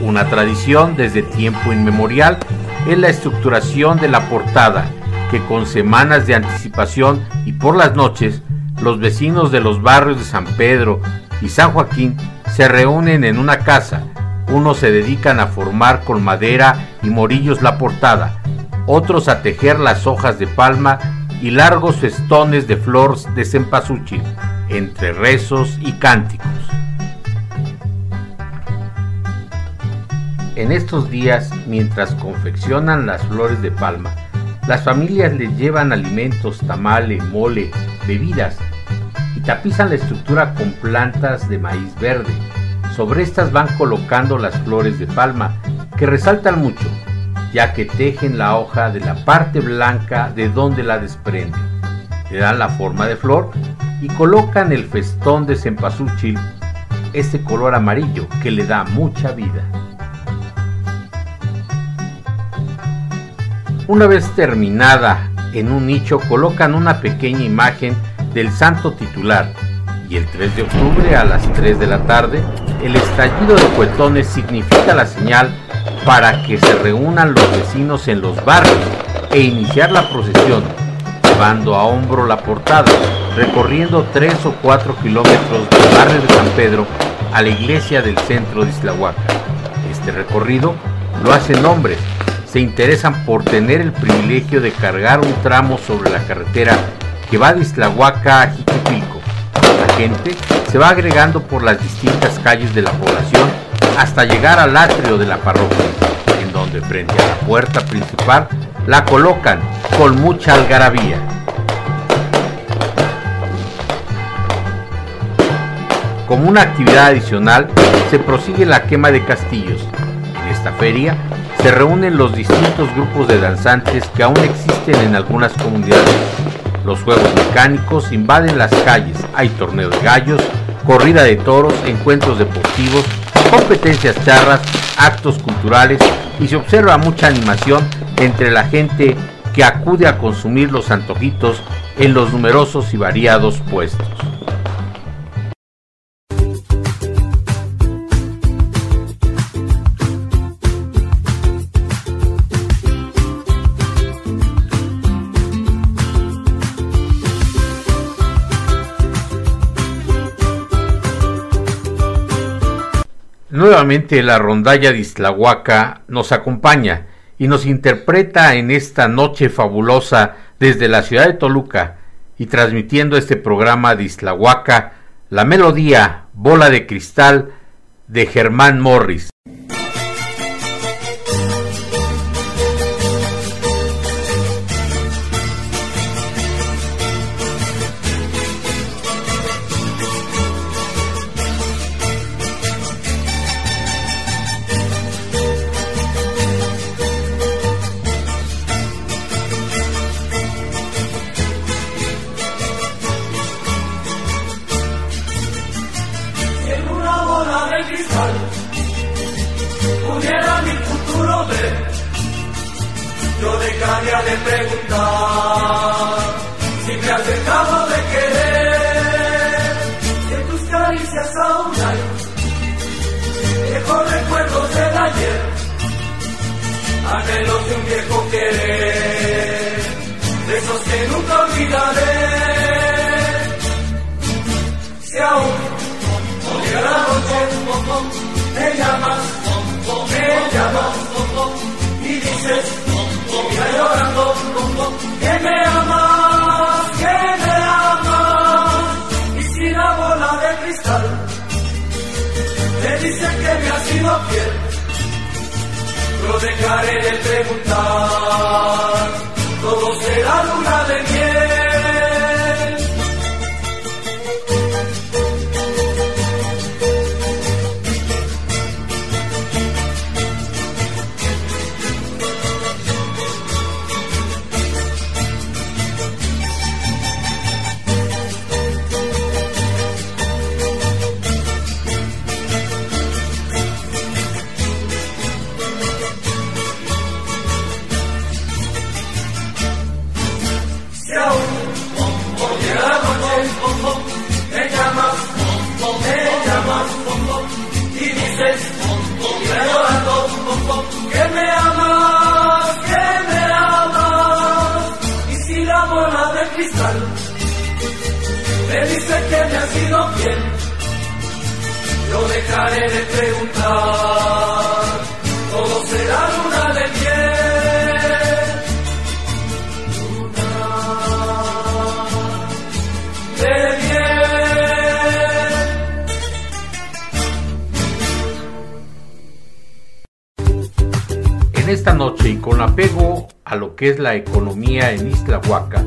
Una tradición desde tiempo inmemorial es la estructuración de la portada, que con semanas de anticipación y por las noches, los vecinos de los barrios de San Pedro y San Joaquín se reúnen en una casa. Unos se dedican a formar con madera y morillos la portada, otros a tejer las hojas de palma y largos festones de flores de cempasúchil, entre rezos y cánticos. En estos días, mientras confeccionan las flores de palma, las familias les llevan alimentos, tamale, mole, bebidas y tapizan la estructura con plantas de maíz verde. Sobre estas van colocando las flores de palma, que resaltan mucho, ya que tejen la hoja de la parte blanca de donde la desprenden. Le dan la forma de flor y colocan el festón de cempasúchil, este color amarillo que le da mucha vida. Una vez terminada en un nicho colocan una pequeña imagen del santo titular y el 3 de octubre a las 3 de la tarde el estallido de cuetones significa la señal para que se reúnan los vecinos en los barrios e iniciar la procesión, llevando a hombro la portada, recorriendo 3 o 4 kilómetros del barrio de San Pedro a la iglesia del centro de Islahuaca. Este recorrido lo hacen hombres se interesan por tener el privilegio de cargar un tramo sobre la carretera que va de Islahuaca a Jiquipilco. La gente se va agregando por las distintas calles de la población hasta llegar al atrio de la parroquia, en donde frente a la puerta principal la colocan con mucha algarabía. Como una actividad adicional, se prosigue la quema de castillos. En esta feria se reúnen los distintos grupos de danzantes que aún existen en algunas comunidades. Los juegos mecánicos invaden las calles, hay torneo de gallos, corrida de toros, encuentros deportivos, competencias charras, actos culturales y se observa mucha animación entre la gente que acude a consumir los antojitos en los numerosos y variados puestos. La rondalla de Islahuaca nos acompaña y nos interpreta en esta noche fabulosa desde la ciudad de Toluca y transmitiendo este programa de Islahuaca la melodía Bola de Cristal de Germán Morris. Esta noche y con apego a lo que es la economía en Islahuaca,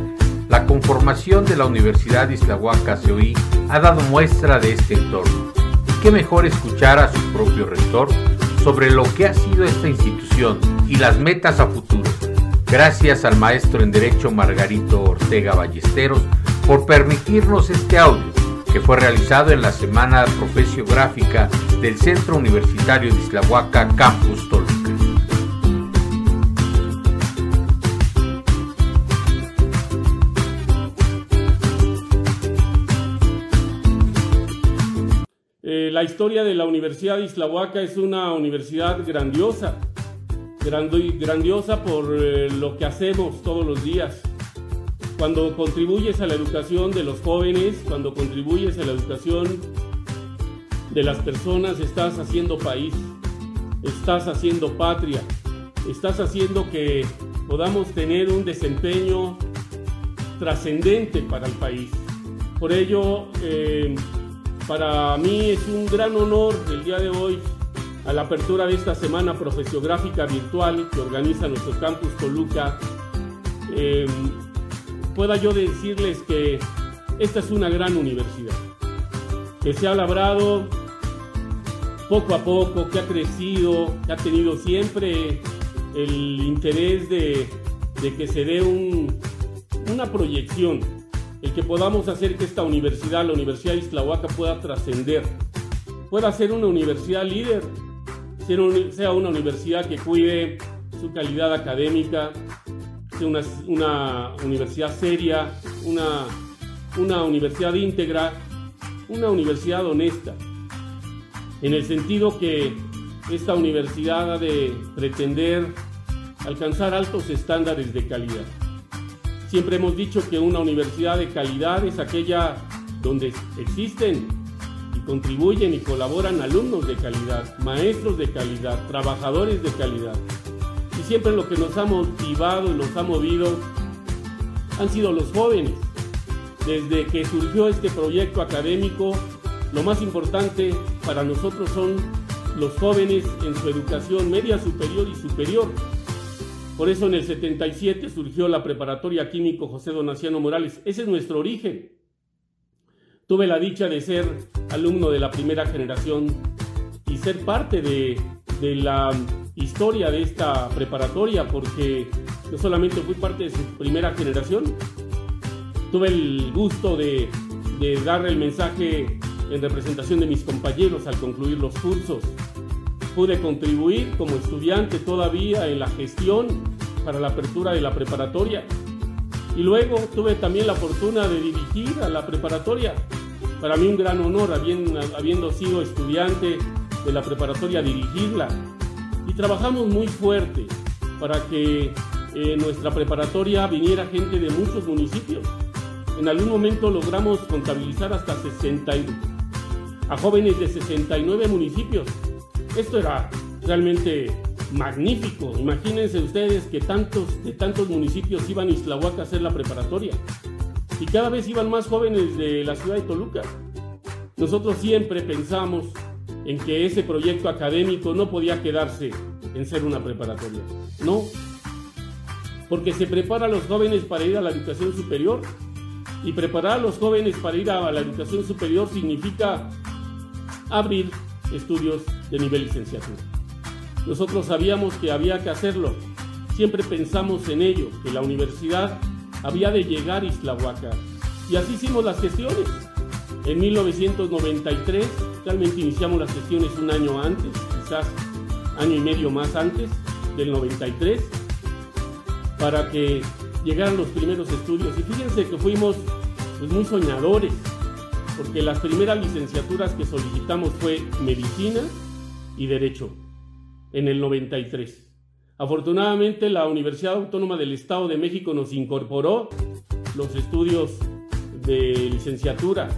la conformación de la Universidad de Islahuaca COI ha dado muestra de este entorno. Y qué mejor escuchar a su propio rector sobre lo que ha sido esta institución y las metas a futuro. Gracias al maestro en Derecho Margarito Ortega Ballesteros por permitirnos este audio que fue realizado en la Semana Profesiográfica del Centro Universitario de Islahuaca Campus Toluca. La historia de la Universidad de Islahuaca es una universidad grandiosa, grandi- grandiosa por eh, lo que hacemos todos los días. Cuando contribuyes a la educación de los jóvenes, cuando contribuyes a la educación de las personas, estás haciendo país, estás haciendo patria, estás haciendo que podamos tener un desempeño trascendente para el país. Por ello, eh, para mí es un gran honor el día de hoy a la apertura de esta semana profesiográfica virtual que organiza nuestro campus Toluca. eh, pueda yo decirles que esta es una gran universidad, que se ha labrado poco a poco, que ha crecido, que ha tenido siempre el interés de, que se dé un- una proyección, que podamos hacer que esta universidad, la Universidad de Islahuaca, pueda trascender, pueda ser una universidad líder, sea una universidad que cuide su calidad académica, sea una, una universidad seria, una, una universidad íntegra, una universidad honesta, en el sentido que esta universidad ha de pretender alcanzar altos estándares de calidad. Siempre hemos dicho que una universidad de calidad es aquella donde existen y contribuyen y colaboran alumnos de calidad, maestros de calidad, trabajadores de calidad. Y siempre lo que nos ha motivado y nos ha movido han sido los jóvenes. Desde que surgió este proyecto académico, lo más importante para nosotros son los jóvenes en su educación media superior y superior. Por eso en el 77 surgió la preparatoria químico José Donaciano Morales. Ese es nuestro origen. Tuve la dicha de ser alumno de la primera generación y ser parte de, de la historia de esta preparatoria porque yo solamente fui parte de su primera generación. Tuve el gusto de, de dar el mensaje en representación de mis compañeros al concluir los cursos. Pude contribuir como estudiante todavía en la gestión para la apertura de la preparatoria. Y luego tuve también la fortuna de dirigir a la preparatoria. Para mí un gran honor, habiendo, sido estudiante de la preparatoria, dirigirla. Y trabajamos muy fuerte para que en nuestra preparatoria viniera gente de muchos municipios. En algún momento logramos contabilizar hasta 60 y- a jóvenes de 69 municipios. Esto era realmente magnífico. Imagínense ustedes que tantos de tantos municipios iban a Islahuaca a hacer la preparatoria. Y cada vez iban más jóvenes de la ciudad de Toluca. Nosotros siempre pensamos en que ese proyecto académico no podía quedarse en ser una preparatoria. No. porque se prepara a los jóvenes para ir a la educación superior. Y preparar a los jóvenes para ir a la educación superior significa abrir estudios de nivel licenciatura. Nosotros sabíamos que había que hacerlo. Siempre pensamos en ello, que la universidad había de llegar a Islahuaca. Y así hicimos las gestiones. En 1993, realmente iniciamos las gestiones un año antes, quizás año y medio más antes del 93, para que llegaran los primeros estudios. Y fíjense que fuimos pues, muy soñadores, porque las primeras licenciaturas que solicitamos fue medicina y derecho en el 93. Afortunadamente la Universidad Autónoma del Estado de México nos incorporó los estudios de licenciatura.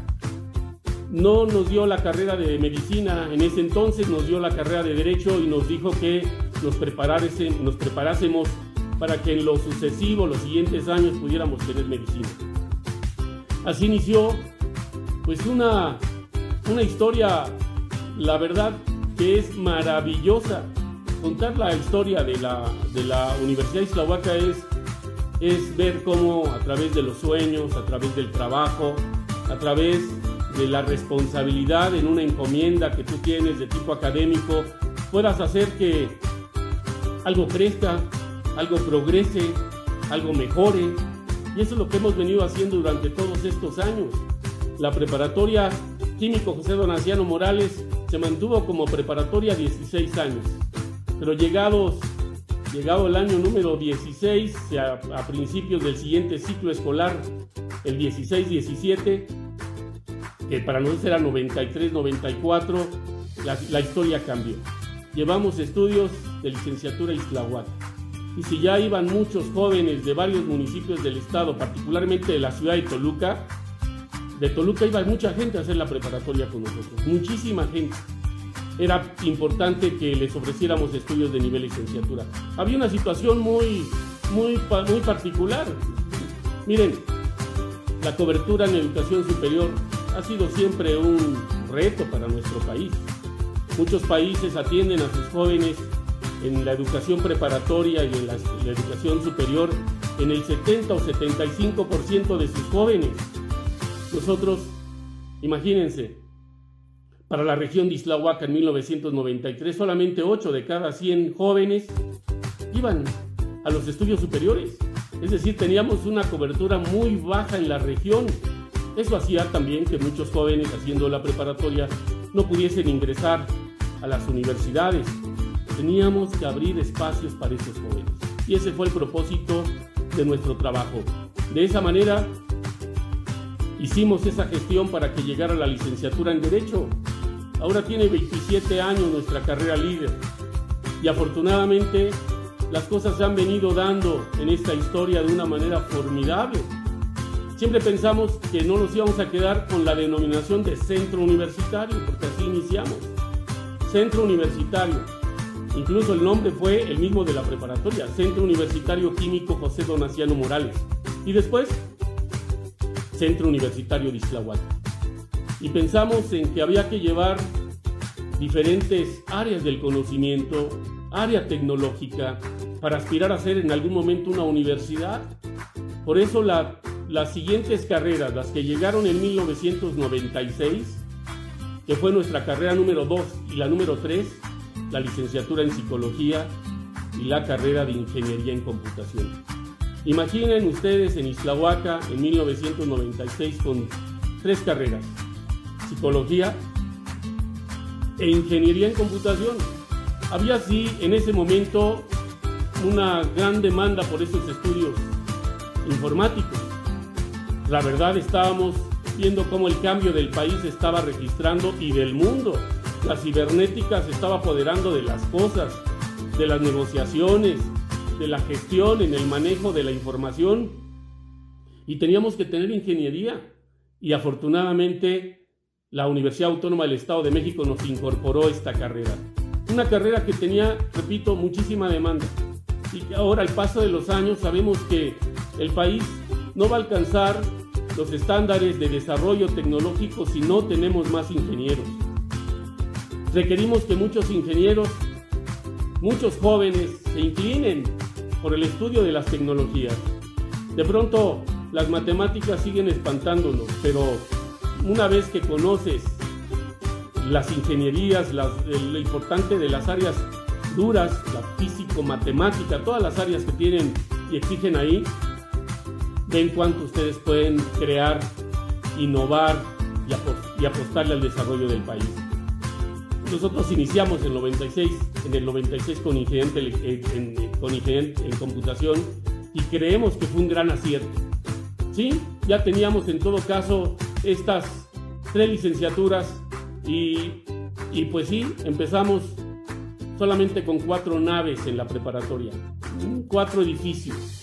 No nos dio la carrera de medicina en ese entonces, nos dio la carrera de derecho y nos dijo que nos, nos preparásemos para que en lo sucesivo, los siguientes años, pudiéramos tener medicina. Así inició pues una, una historia, la verdad, que es maravillosa. Contar la historia de la, de la Universidad Islahuaca es, es ver cómo a través de los sueños, a través del trabajo, a través de la responsabilidad en una encomienda que tú tienes de tipo académico, puedas hacer que algo crezca, algo progrese, algo mejore. Y eso es lo que hemos venido haciendo durante todos estos años. La preparatoria Químico José Donaciano Morales se mantuvo como preparatoria 16 años, pero llegados, llegado el año número 16, a, principios del siguiente ciclo escolar, el 16-17, que para nosotros era 93-94, la, la, historia cambió. Llevamos estudios de licenciatura Islahuac. Y si ya iban muchos jóvenes de varios municipios del estado, particularmente de la ciudad de Toluca, de Toluca iba mucha gente a hacer la preparatoria con nosotros, muchísima gente. Era importante que les ofreciéramos estudios de nivel licenciatura. Había una situación muy, muy, muy particular. Miren, la cobertura en educación superior ha sido siempre un reto para nuestro país. Muchos países atienden a sus jóvenes en la educación preparatoria y en la, la educación superior en el 70 o 75% de sus jóvenes. Nosotros, imagínense, para la región de Islahuaca en 1993, solamente 8 de cada 100 jóvenes iban a los estudios superiores. Es decir, teníamos una cobertura muy baja en la región. Eso hacía también que muchos jóvenes haciendo la preparatoria no pudiesen ingresar a las universidades. Teníamos que abrir espacios para esos jóvenes. Y ese fue el propósito de nuestro trabajo. De esa manera Hicimos esa gestión para que llegara la licenciatura en Derecho. Ahora tiene 27 años nuestra carrera líder. Y afortunadamente las cosas se han venido dando en esta historia de una manera formidable. Siempre pensamos que no nos íbamos a quedar con la denominación de centro universitario, porque así iniciamos. Centro universitario. Incluso el nombre fue el mismo de la preparatoria, Centro Universitario Químico José Donaciano Morales. Y después Centro Universitario de Islahuaca. Y pensamos en que había que llevar diferentes áreas del conocimiento, área tecnológica, para aspirar a ser en algún momento una universidad. Por eso la, las siguientes carreras, las que llegaron en 1996, que fue nuestra carrera número 2 y la número 3, la licenciatura en psicología y la carrera de ingeniería en computación. Imaginen ustedes en Islahuaca en 1996 con tres carreras, psicología e ingeniería en computación. Había sí en ese momento una gran demanda por esos estudios informáticos. La verdad estábamos viendo cómo el cambio del país estaba registrando y del mundo. La cibernética se estaba apoderando de las cosas, de las negociaciones, de la gestión, en el manejo de la información y teníamos que tener ingeniería. Y afortunadamente la Universidad Autónoma del Estado de México nos incorporó esta carrera. Una carrera que tenía, repito, muchísima demanda. Y que ahora al paso de los años sabemos que el país no va a alcanzar los estándares de desarrollo tecnológico si no tenemos más ingenieros. Requerimos que muchos ingenieros, muchos jóvenes se inclinen por el estudio de las tecnologías. De pronto las matemáticas siguen espantándonos, pero una vez que conoces las ingenierías, lo importante de las áreas duras, la físico, matemática, todas las áreas que tienen y exigen ahí, ven cuánto ustedes pueden crear, innovar y, apostarle al desarrollo del país. Nosotros iniciamos en, 96, en el 96 con incidente en, en computación y creemos que fue un gran acierto. Sí, ya teníamos en todo caso estas tres licenciaturas y, y pues sí, empezamos solamente con cuatro naves en la preparatoria, cuatro edificios.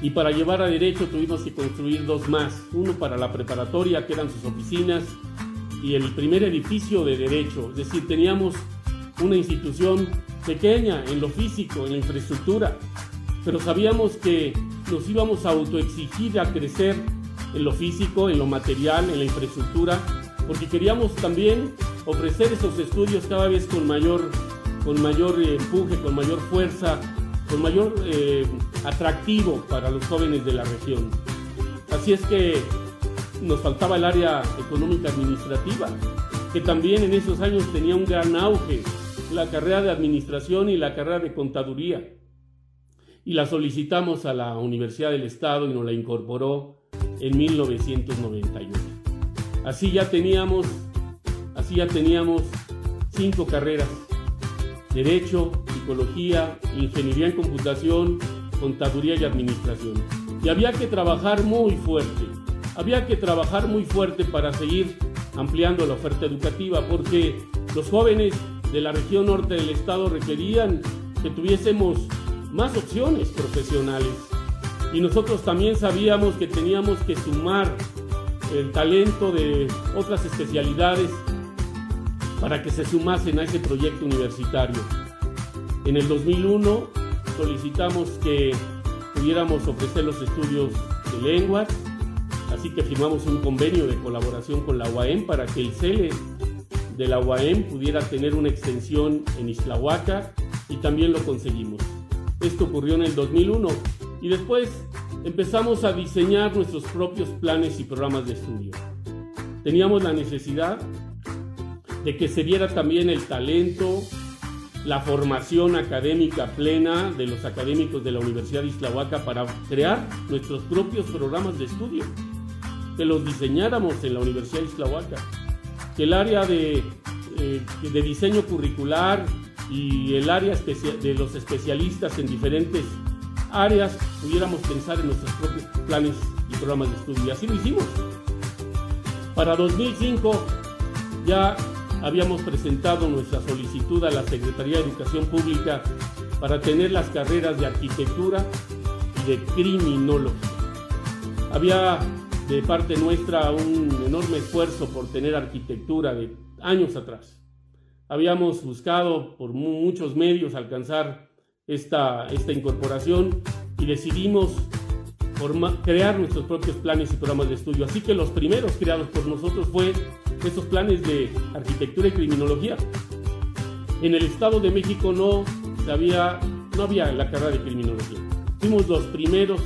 Y para llevar a derecho tuvimos que construir dos más, uno para la preparatoria, que eran sus oficinas, y el primer edificio de derecho. Es decir, teníamos una institución pequeña en lo físico, en la infraestructura, pero sabíamos que nos íbamos a autoexigir a crecer en lo físico, en lo material, en la infraestructura, porque queríamos también ofrecer esos estudios cada vez con mayor, con mayor eh, empuje, con mayor fuerza, con mayor eh, atractivo para los jóvenes de la región. Así es que nos faltaba el área económica administrativa, que también en esos años tenía un gran auge, la carrera de administración y la carrera de contaduría. Y la solicitamos a la Universidad del Estado y nos la incorporó en 1991. Así ya teníamos, así ya teníamos cinco carreras: Derecho, Psicología, Ingeniería en Computación, Contaduría y Administración. Y había que trabajar muy fuerte había que trabajar muy fuerte para seguir ampliando la oferta educativa porque los jóvenes de la región norte del estado requerían que tuviésemos más opciones profesionales y nosotros también sabíamos que teníamos que sumar el talento de otras especialidades para que se sumasen a ese proyecto universitario. En el 2001 solicitamos que pudiéramos ofrecer los estudios de lenguas, Así que firmamos un convenio de colaboración con la UAM para que el CELE de la UAM pudiera tener una extensión en Islahuaca y también lo conseguimos. Esto ocurrió en el 2001 y después empezamos a diseñar nuestros propios planes y programas de estudio. Teníamos la necesidad de que se viera también el talento, la formación académica plena de los académicos de la Universidad de Islahuaca para crear nuestros propios programas de estudio que los diseñáramos en la Universidad de Islahuaca, que el área de, eh, de diseño curricular y el área de los especialistas en diferentes áreas pudiéramos pensar en nuestros propios planes y programas de estudio. Y así lo hicimos. Para 2005 ya habíamos presentado nuestra solicitud a la Secretaría de Educación Pública para tener las carreras de arquitectura y de criminólogía. Había de parte nuestra un enorme esfuerzo por tener arquitectura de años atrás. Habíamos buscado por muchos medios alcanzar esta, esta incorporación y decidimos crear nuestros propios planes y programas de estudio. Así que los primeros creados por nosotros fue esos planes de arquitectura y criminología. En el Estado de México no, había, no había la carrera de criminología. Fuimos los primeros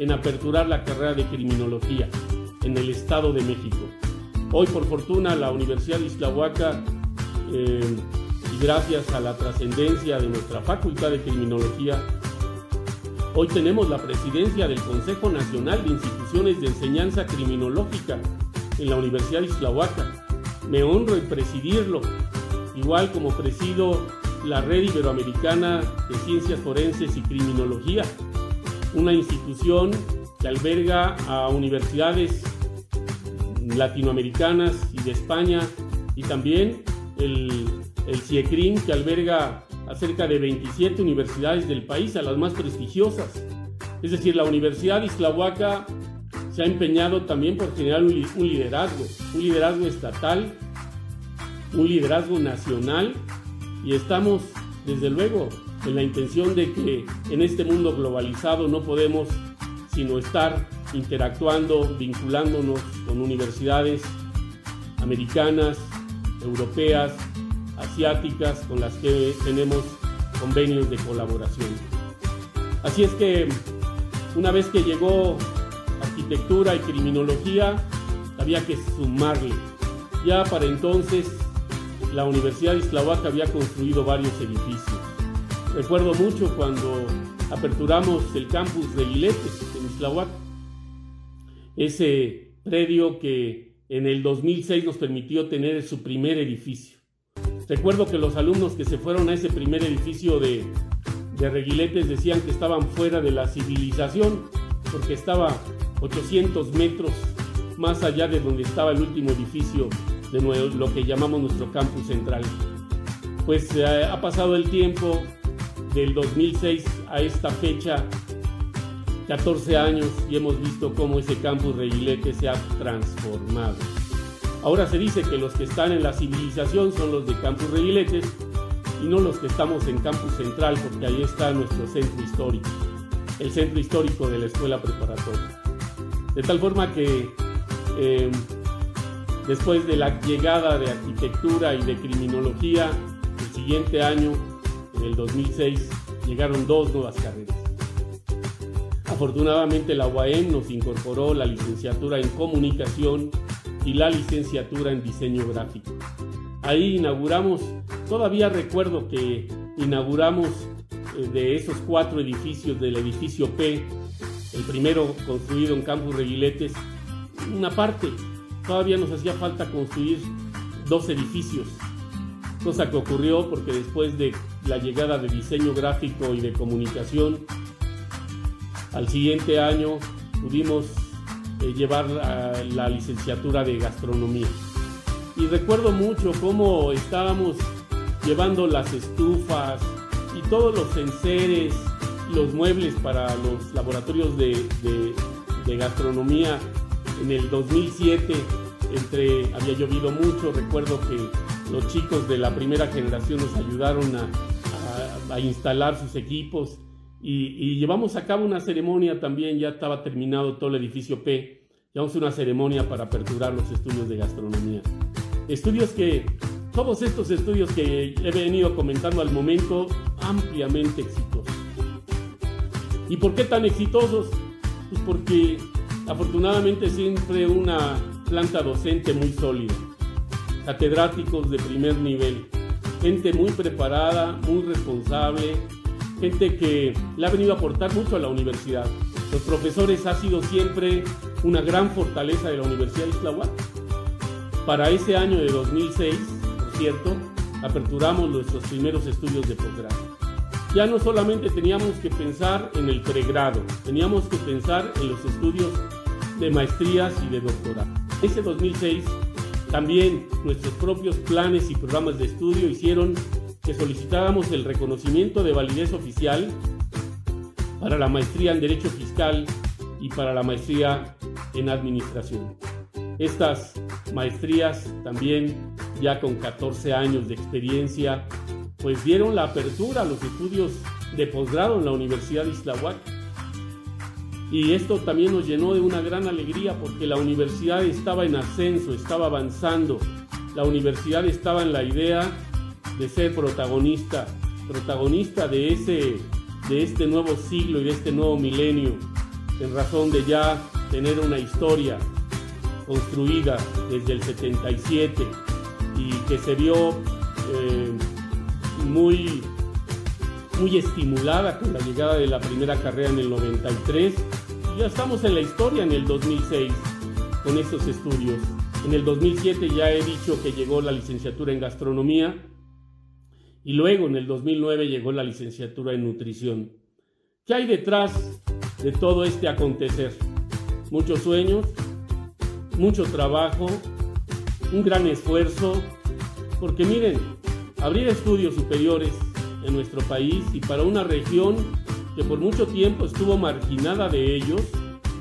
en aperturar la carrera de criminología en el Estado de México. Hoy, por fortuna, la Universidad de Islahuaca, eh, y gracias a la trascendencia de nuestra Facultad de Criminología, hoy tenemos la presidencia del Consejo Nacional de Instituciones de Enseñanza Criminológica en la Universidad de Islahuaca. Me honro en presidirlo, igual como presido la Red Iberoamericana de Ciencias Forenses y Criminología, una institución que alberga a universidades latinoamericanas y de España y también el, el CIECRIM que alberga a cerca de 27 universidades del país, a las más prestigiosas. Es decir, la Universidad de Islahuaca se ha empeñado también por generar un, un liderazgo, un liderazgo estatal, un liderazgo nacional y estamos desde luego en la intención de que en este mundo globalizado no podemos sino estar interactuando, vinculándonos con universidades americanas, europeas, asiáticas, con las que tenemos convenios de colaboración. Así es que una vez que llegó arquitectura y criminología, había que sumarle. Ya para entonces la Universidad de Islahuaca había construido varios edificios. Recuerdo mucho cuando aperturamos el campus de Guiletes en Islahuaca. Ese predio que en el 2006 nos permitió tener su primer edificio. Recuerdo que los alumnos que se fueron a ese primer edificio de, de Reguiletes decían que estaban fuera de la civilización porque estaba 800 metros más allá de donde estaba el último edificio de lo que llamamos nuestro campus central. Pues eh, ha pasado el tiempo del 2006 a esta fecha, 14 años, y hemos visto cómo ese campus Reguilete se ha transformado. Ahora se dice que los que están en la civilización son los de Campus Reguiletes y no los que estamos en Campus Central, porque ahí está nuestro centro histórico, el centro histórico de la escuela preparatoria. De tal forma que eh, después de la llegada de arquitectura y de criminología, el siguiente año, en el 2006, llegaron dos nuevas carreras. Afortunadamente la UAM nos incorporó la licenciatura en comunicación y la licenciatura en diseño gráfico. Ahí inauguramos, todavía recuerdo que inauguramos eh, de esos cuatro edificios del edificio P, el primero construido en Campus Reguiletes, una parte. Todavía nos hacía falta construir dos edificios, cosa que ocurrió porque después de la llegada de diseño gráfico y de comunicación, al siguiente año pudimos eh, llevar la licenciatura de gastronomía. Y recuerdo mucho cómo estábamos llevando las estufas y todos los enseres, los muebles para los laboratorios de, de gastronomía en el 2007 entre había llovido mucho recuerdo que los chicos de la primera generación nos ayudaron a, instalar sus equipos. Y, llevamos a cabo una ceremonia también ya estaba terminado todo el edificio P. Llevamos una ceremonia para aperturar los estudios de gastronomía. Estudios que todos estos estudios que he venido comentando al momento ampliamente exitosos. ¿y por qué tan exitosos? pues porque Afortunadamente siempre una planta docente muy sólida, catedráticos de primer nivel, gente muy preparada, muy responsable, gente que le ha venido a aportar mucho a la universidad. Los profesores ha sido siempre una gran fortaleza de la Universidad de Islahuac. Para ese año de 2006, por cierto, aperturamos nuestros primeros estudios de posgrado. Ya no solamente teníamos que pensar en el pregrado, teníamos que pensar en los estudios de maestrías y de doctorado. Ese 2006 también nuestros propios planes y programas de estudio hicieron que solicitáramos el reconocimiento de validez oficial para la maestría en Derecho Fiscal y para la maestría en Administración. Estas maestrías también ya con 14 años de experiencia pues dieron la apertura a los estudios de posgrado en la Universidad de Islahuac y esto también nos llenó de una gran alegría porque la universidad estaba en ascenso, estaba avanzando. La universidad estaba en la idea de ser protagonista, protagonista de, ese, de este nuevo siglo y de este nuevo milenio, en razón de ya tener una historia construida desde el 77 y que se vio eh, muy, muy estimulada con la llegada de la primera carrera en el 93 ya estamos en la historia en el 2006 con estos estudios. En el 2007 ya he dicho que llegó la licenciatura en gastronomía y luego en el 2009 llegó la licenciatura en nutrición. ¿Qué hay detrás de todo este acontecer? Muchos sueños, mucho trabajo, un gran esfuerzo, porque miren, abrir estudios superiores en nuestro país y para una región que por mucho tiempo estuvo marginada de ellos,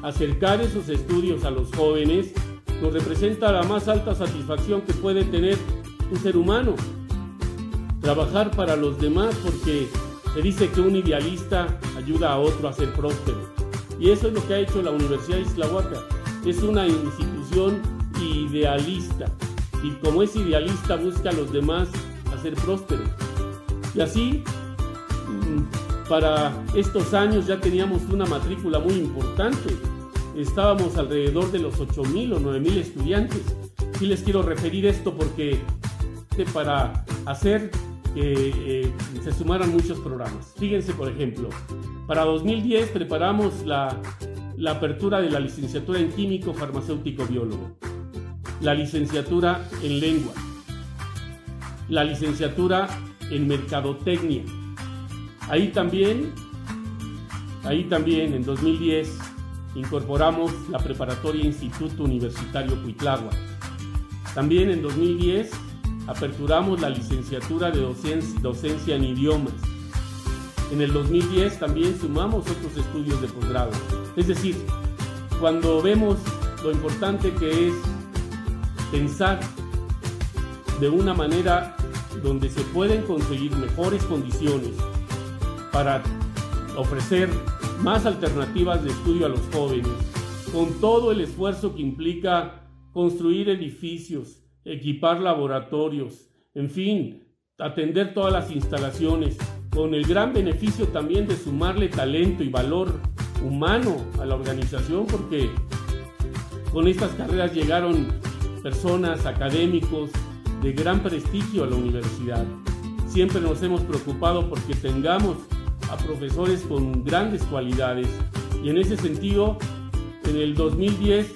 acercar esos estudios a los jóvenes nos representa la más alta satisfacción que puede tener un ser humano. Trabajar para los demás porque se dice que un idealista ayuda a otro a ser próspero. Y eso es lo que ha hecho la Universidad de Islahuaca. Es una institución idealista. Y como es idealista busca a los demás a ser prósperos. Y así mm, Para estos años ya teníamos una matrícula muy importante. Estábamos alrededor de los 8.000 o 9.000 estudiantes. Sí les quiero referir esto porque para hacer que eh, se sumaran muchos programas. Fíjense, por ejemplo, para 2010 preparamos la, la apertura de la licenciatura en químico farmacéutico biólogo, la licenciatura en lengua, la licenciatura en mercadotecnia. Ahí también, ahí también en 2010 incorporamos la preparatoria Instituto Universitario Cuitlagua. También en 2010 aperturamos la licenciatura de docencia, docencia en idiomas. En el 2010 también sumamos otros estudios de posgrado. Es decir, cuando vemos lo importante que es pensar de una manera donde se pueden conseguir mejores condiciones para ofrecer más alternativas de estudio a los jóvenes, con todo el esfuerzo que implica construir edificios, equipar laboratorios, en fin, atender todas las instalaciones, con el gran beneficio también de sumarle talento y valor humano a la organización, porque con estas carreras llegaron personas, académicos de gran prestigio a la universidad. Siempre nos hemos preocupado porque tengamos a profesores con grandes cualidades y en ese sentido, en el 2010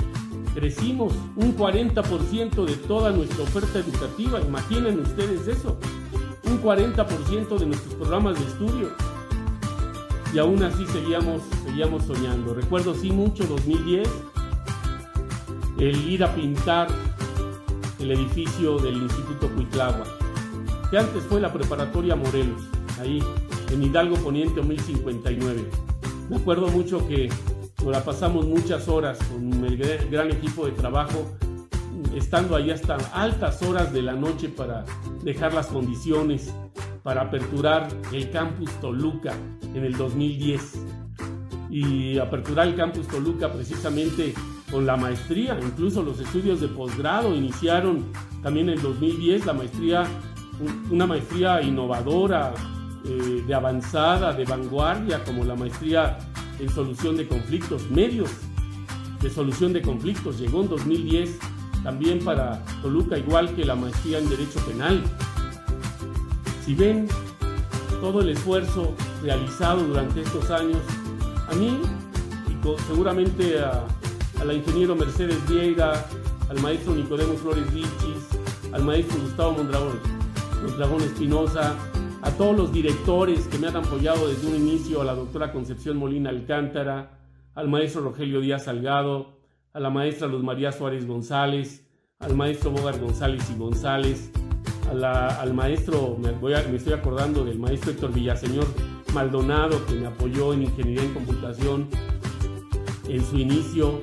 crecimos un 40% de toda nuestra oferta educativa. Imaginen ustedes eso, un 40% de nuestros programas de estudio. Y aún así seguíamos, seguíamos soñando. Recuerdo sí mucho 2010, el ir a pintar el edificio del Instituto Cuitlagua, que antes fue la preparatoria Morelos, ahí en Hidalgo Poniente 1059. Me acuerdo mucho que nos la pasamos muchas horas con el gran equipo de trabajo, estando ahí hasta altas horas de la noche para dejar las condiciones para aperturar el campus Toluca en el 2010 y aperturar el campus Toluca precisamente con la maestría, incluso los estudios de posgrado iniciaron también en el 2010 la maestría, una maestría innovadora, eh, de avanzada, de vanguardia, como la maestría en solución de conflictos, medios de solución de conflictos. Llegó en 2010 también para Toluca, igual que la maestría en Derecho Penal. Si ven todo el esfuerzo realizado durante estos años, a mí y seguramente a, la ingeniero Mercedes Vieira, al maestro Nicodemo Flores Vichis, al maestro Gustavo Mondragón, Mondragón Espinosa, a todos los directores que me han apoyado desde un inicio, a la doctora Concepción Molina Alcántara, al maestro Rogelio Díaz Salgado, a la maestra Luz María Suárez González, al maestro Bogar González y González, al maestro, me, me estoy acordando del maestro Héctor Villaseñor Maldonado, que me apoyó en Ingeniería en Computación en su inicio,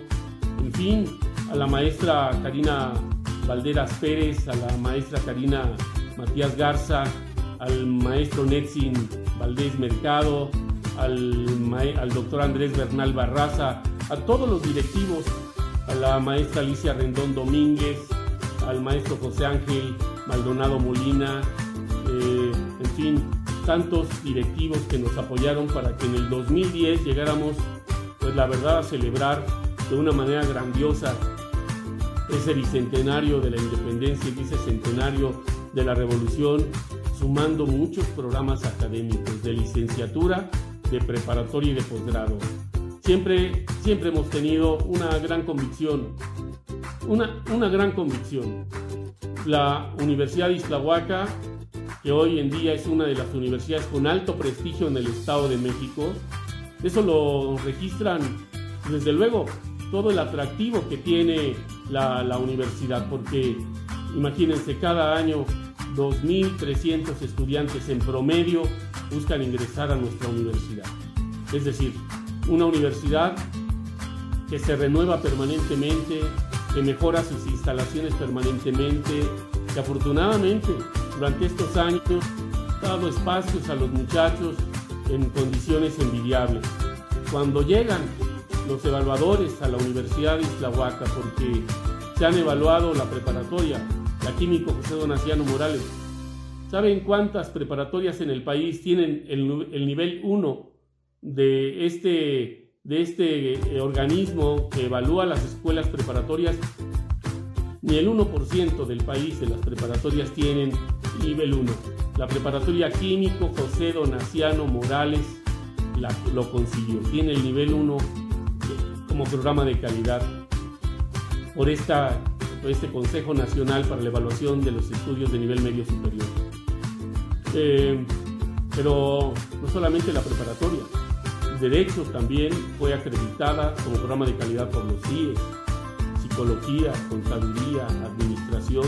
en fin, a la maestra Karina Valderas Pérez, a la maestra Karina Matías Garza, al maestro Netzin Valdés Mercado, al, al doctor Andrés Bernal Barraza, a todos los directivos, a la maestra Alicia Rendón Domínguez, al maestro José Ángel Maldonado Molina, eh, en fin, tantos directivos que nos apoyaron para que en el 2010 llegáramos, pues la verdad, a celebrar de una manera grandiosa ese bicentenario de la independencia y ese centenario de la revolución sumando muchos programas académicos de licenciatura, de preparatoria y de posgrado. Siempre, siempre hemos tenido una gran convicción, una, una gran convicción. La Universidad de Islahuaca, que hoy en día es una de las universidades con alto prestigio en el Estado de México, eso lo registran, desde luego, todo el atractivo que tiene la, la universidad, porque imagínense, cada año 2.300 estudiantes en promedio buscan ingresar a nuestra universidad. Es decir, una universidad que se renueva permanentemente, que mejora sus instalaciones permanentemente, que afortunadamente durante estos años ha dado espacios a los muchachos en condiciones envidiables. Cuando llegan los evaluadores a la Universidad de Islahuaca, porque se han evaluado la preparatoria, químico José Donaciano Morales, ¿Saben cuántas preparatorias en el país tienen el, el nivel 1 de este, de este eh, organismo que evalúa las escuelas preparatorias? Ni el 1% del país de las preparatorias tienen nivel 1. La preparatoria químico José Donaciano Morales lo consiguió. Tiene el nivel 1 como programa de calidad por, esta, este Consejo Nacional para la Evaluación de los Estudios de Nivel Medio Superior. Eh, pero no solamente la preparatoria, Derecho también fue acreditada como programa de calidad por los CIES, Psicología, Contaduría, Administración,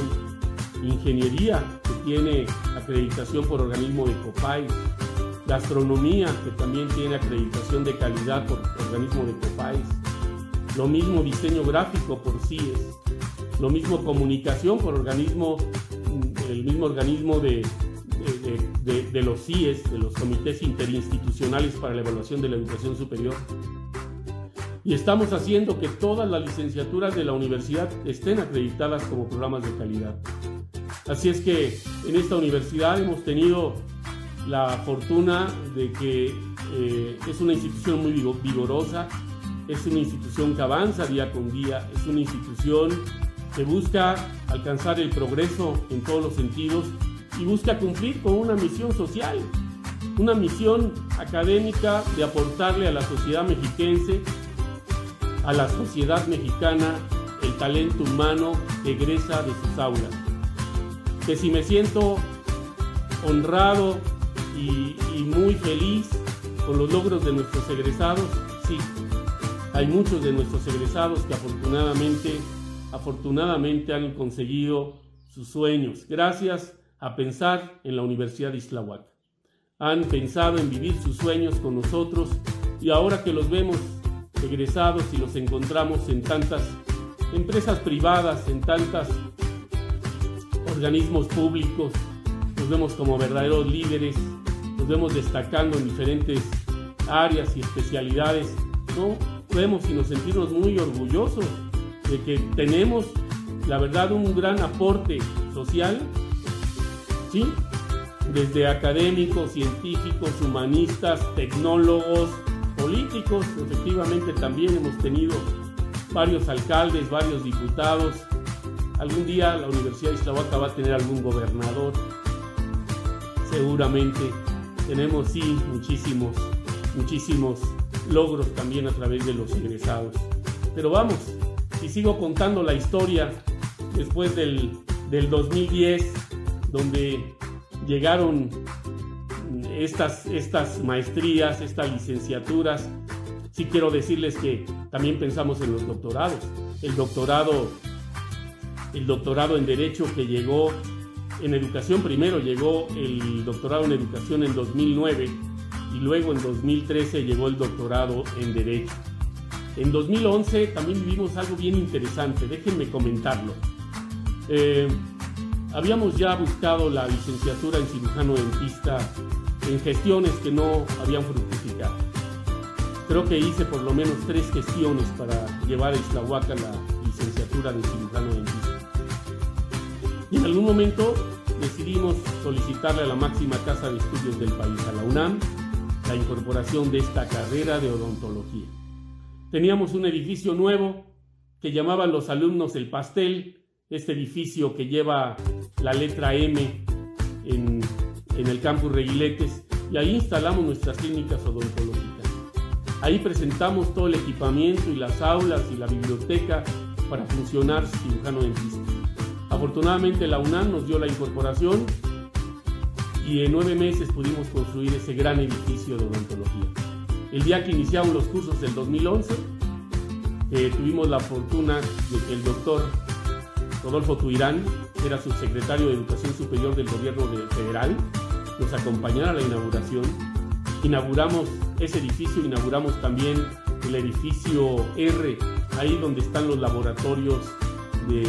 Ingeniería, que tiene acreditación por organismo de COPAIS, Gastronomía, que también tiene acreditación de calidad por organismo de COPAIS, lo mismo diseño gráfico por CIES, lo mismo comunicación por organismo, el mismo organismo de, de, los CIES, de los comités interinstitucionales para la evaluación de la educación superior. Y estamos haciendo que todas las licenciaturas de la universidad estén acreditadas como programas de calidad. Así es que en esta universidad hemos tenido la fortuna de que eh, es una institución muy vigorosa, es una institución que avanza día con día, es una institución que busca alcanzar el progreso en todos los sentidos y busca cumplir con una misión social, una misión académica de aportarle a la sociedad mexiquense, a la sociedad mexicana, el talento humano que egresa de sus aulas. Que si me siento honrado y, y muy feliz con los logros de nuestros egresados, sí, hay muchos de nuestros egresados que afortunadamente, afortunadamente han conseguido sus sueños gracias a pensar en la Universidad de Islahuac. Han pensado en vivir sus sueños con nosotros y ahora que los vemos egresados y los encontramos en tantas empresas privadas, en tantos organismos públicos, nos vemos como verdaderos líderes, nos vemos destacando en diferentes áreas y especialidades, ¿no? podemos sino sentirnos muy orgullosos de que tenemos, la verdad, un gran aporte social, ¿sí? Desde académicos, científicos, humanistas, tecnólogos, políticos, efectivamente también hemos tenido varios alcaldes, varios diputados. Algún día la Universidad de Islahuaca va a tener algún gobernador, seguramente. Tenemos, sí, muchísimos, muchísimos logros también a través de los egresados. Pero vamos, y sigo contando la historia después del, del 2010, donde llegaron estas, estas maestrías, estas licenciaturas. Sí quiero decirles que también pensamos en los doctorados. El doctorado, el doctorado en Derecho que llegó en educación primero, llegó el doctorado en educación en 2009 y luego en 2013 llegó el doctorado en Derecho. En 2011 también vivimos algo bien interesante, déjenme comentarlo. Eh, habíamos ya buscado la licenciatura en cirujano dentista en gestiones que no habían fructificado. Creo que hice por lo menos tres gestiones para llevar a Islahuaca la licenciatura de cirujano dentista. Y en algún momento decidimos solicitarle a la máxima casa de estudios del país, a la UNAM, la incorporación de esta carrera de odontología. Teníamos un edificio nuevo que llamaban los alumnos el pastel, este edificio que lleva la letra M en, el campus Reguiletes, y ahí instalamos nuestras clínicas odontológicas. Ahí presentamos todo el equipamiento y las aulas y la biblioteca para funcionar cirujano dentista. Afortunadamente la UNAM nos dio la incorporación y en nueve meses pudimos construir ese gran edificio de odontología. El día que iniciamos los cursos del 2011, eh, tuvimos la fortuna de que el doctor Rodolfo Tuirán, que era subsecretario de Educación Superior del gobierno federal, nos acompañara a la inauguración. Inauguramos ese edificio, inauguramos también el edificio R, ahí donde están los laboratorios de,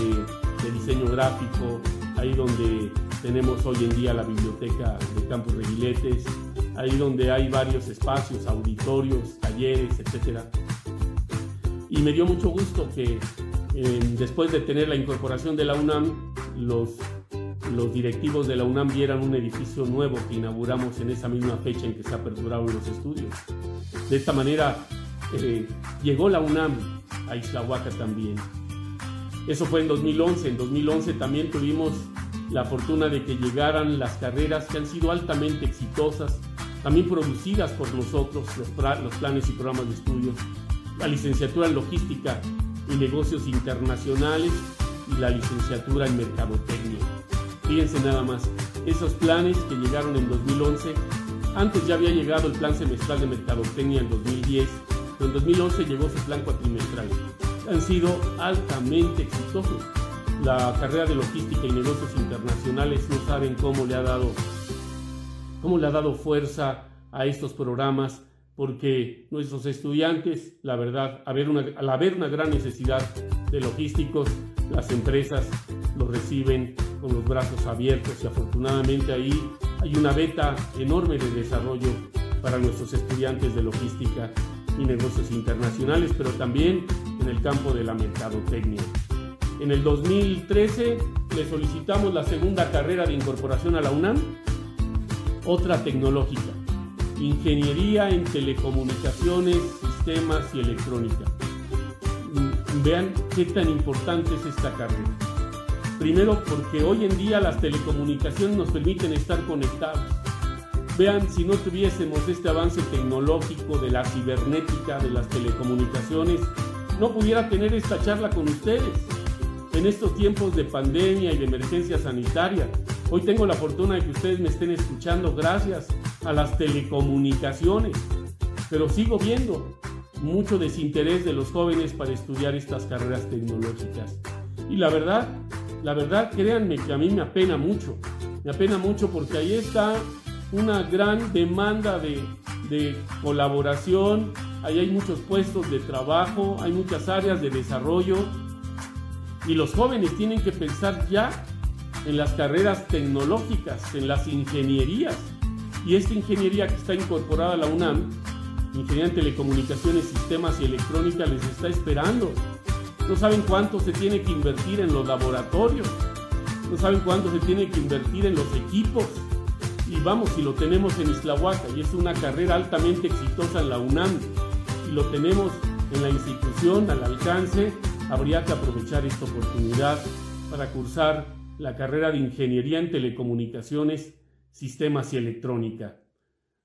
de diseño gráfico, ahí donde tenemos hoy en día la biblioteca de Campos Reguiletes, ahí donde hay varios espacios, auditorios, talleres, etc. Y me dio mucho gusto que después de tener la incorporación de la UNAM, los los directivos de la UNAM vieran un edificio nuevo que inauguramos en esa misma fecha en que se aperturaron los estudios. De esta manera eh, llegó la UNAM a Islahuaca también. Eso fue en 2011. En 2011 también tuvimos la fortuna de que llegaran las carreras que han sido altamente exitosas, también producidas por nosotros, los, planes y programas de estudios, la licenciatura en logística y negocios internacionales y la licenciatura en mercadotecnia. Fíjense nada más, esos planes que llegaron en 2011, antes ya había llegado el plan semestral de mercadotecnia en 2010, pero en 2011 llegó su plan cuatrimestral. Han sido altamente exitosos. La carrera de logística y negocios internacionales no saben cómo le ha dado, cómo le ha dado fuerza a estos programas porque nuestros estudiantes, la verdad, al haber una gran necesidad de logísticos, las empresas los reciben con los brazos abiertos y afortunadamente ahí hay una beta enorme de desarrollo para nuestros estudiantes de logística y negocios internacionales, pero también en el campo de la mercadotecnia. En el 2013 le solicitamos la segunda carrera de incorporación a la UNAM, otra tecnológica, Ingeniería en Telecomunicaciones, Sistemas y Electrónica. Mm, vean qué tan importante es esta carrera. Primero porque hoy en día las telecomunicaciones nos permiten estar conectados. Vean, si no tuviésemos este avance tecnológico de la cibernética, de las telecomunicaciones, no pudiera tener esta charla con ustedes en estos tiempos de pandemia y de emergencia sanitaria. Hoy tengo la fortuna de que ustedes me estén escuchando gracias a las telecomunicaciones, pero sigo viendo mucho desinterés de los jóvenes para estudiar estas carreras tecnológicas. Y la verdad, la verdad, créanme que a mí me apena mucho, me apena mucho porque ahí está una gran demanda de, de colaboración, ahí hay muchos puestos de trabajo, hay muchas áreas de desarrollo y los jóvenes tienen que pensar ya en las carreras tecnológicas, en las ingenierías. Y esta ingeniería que está incorporada a la UNAM, Ingeniería en Telecomunicaciones, Sistemas y Electrónica, les está esperando. No saben cuánto se tiene que invertir en los laboratorios, no saben cuánto se tiene que invertir en los equipos. Y vamos, si lo tenemos en Islahuaca y es una carrera altamente exitosa en la UNAM y lo tenemos en la institución al alcance, habría que aprovechar esta oportunidad para cursar la carrera de Ingeniería en Telecomunicaciones, Sistemas y Electrónica.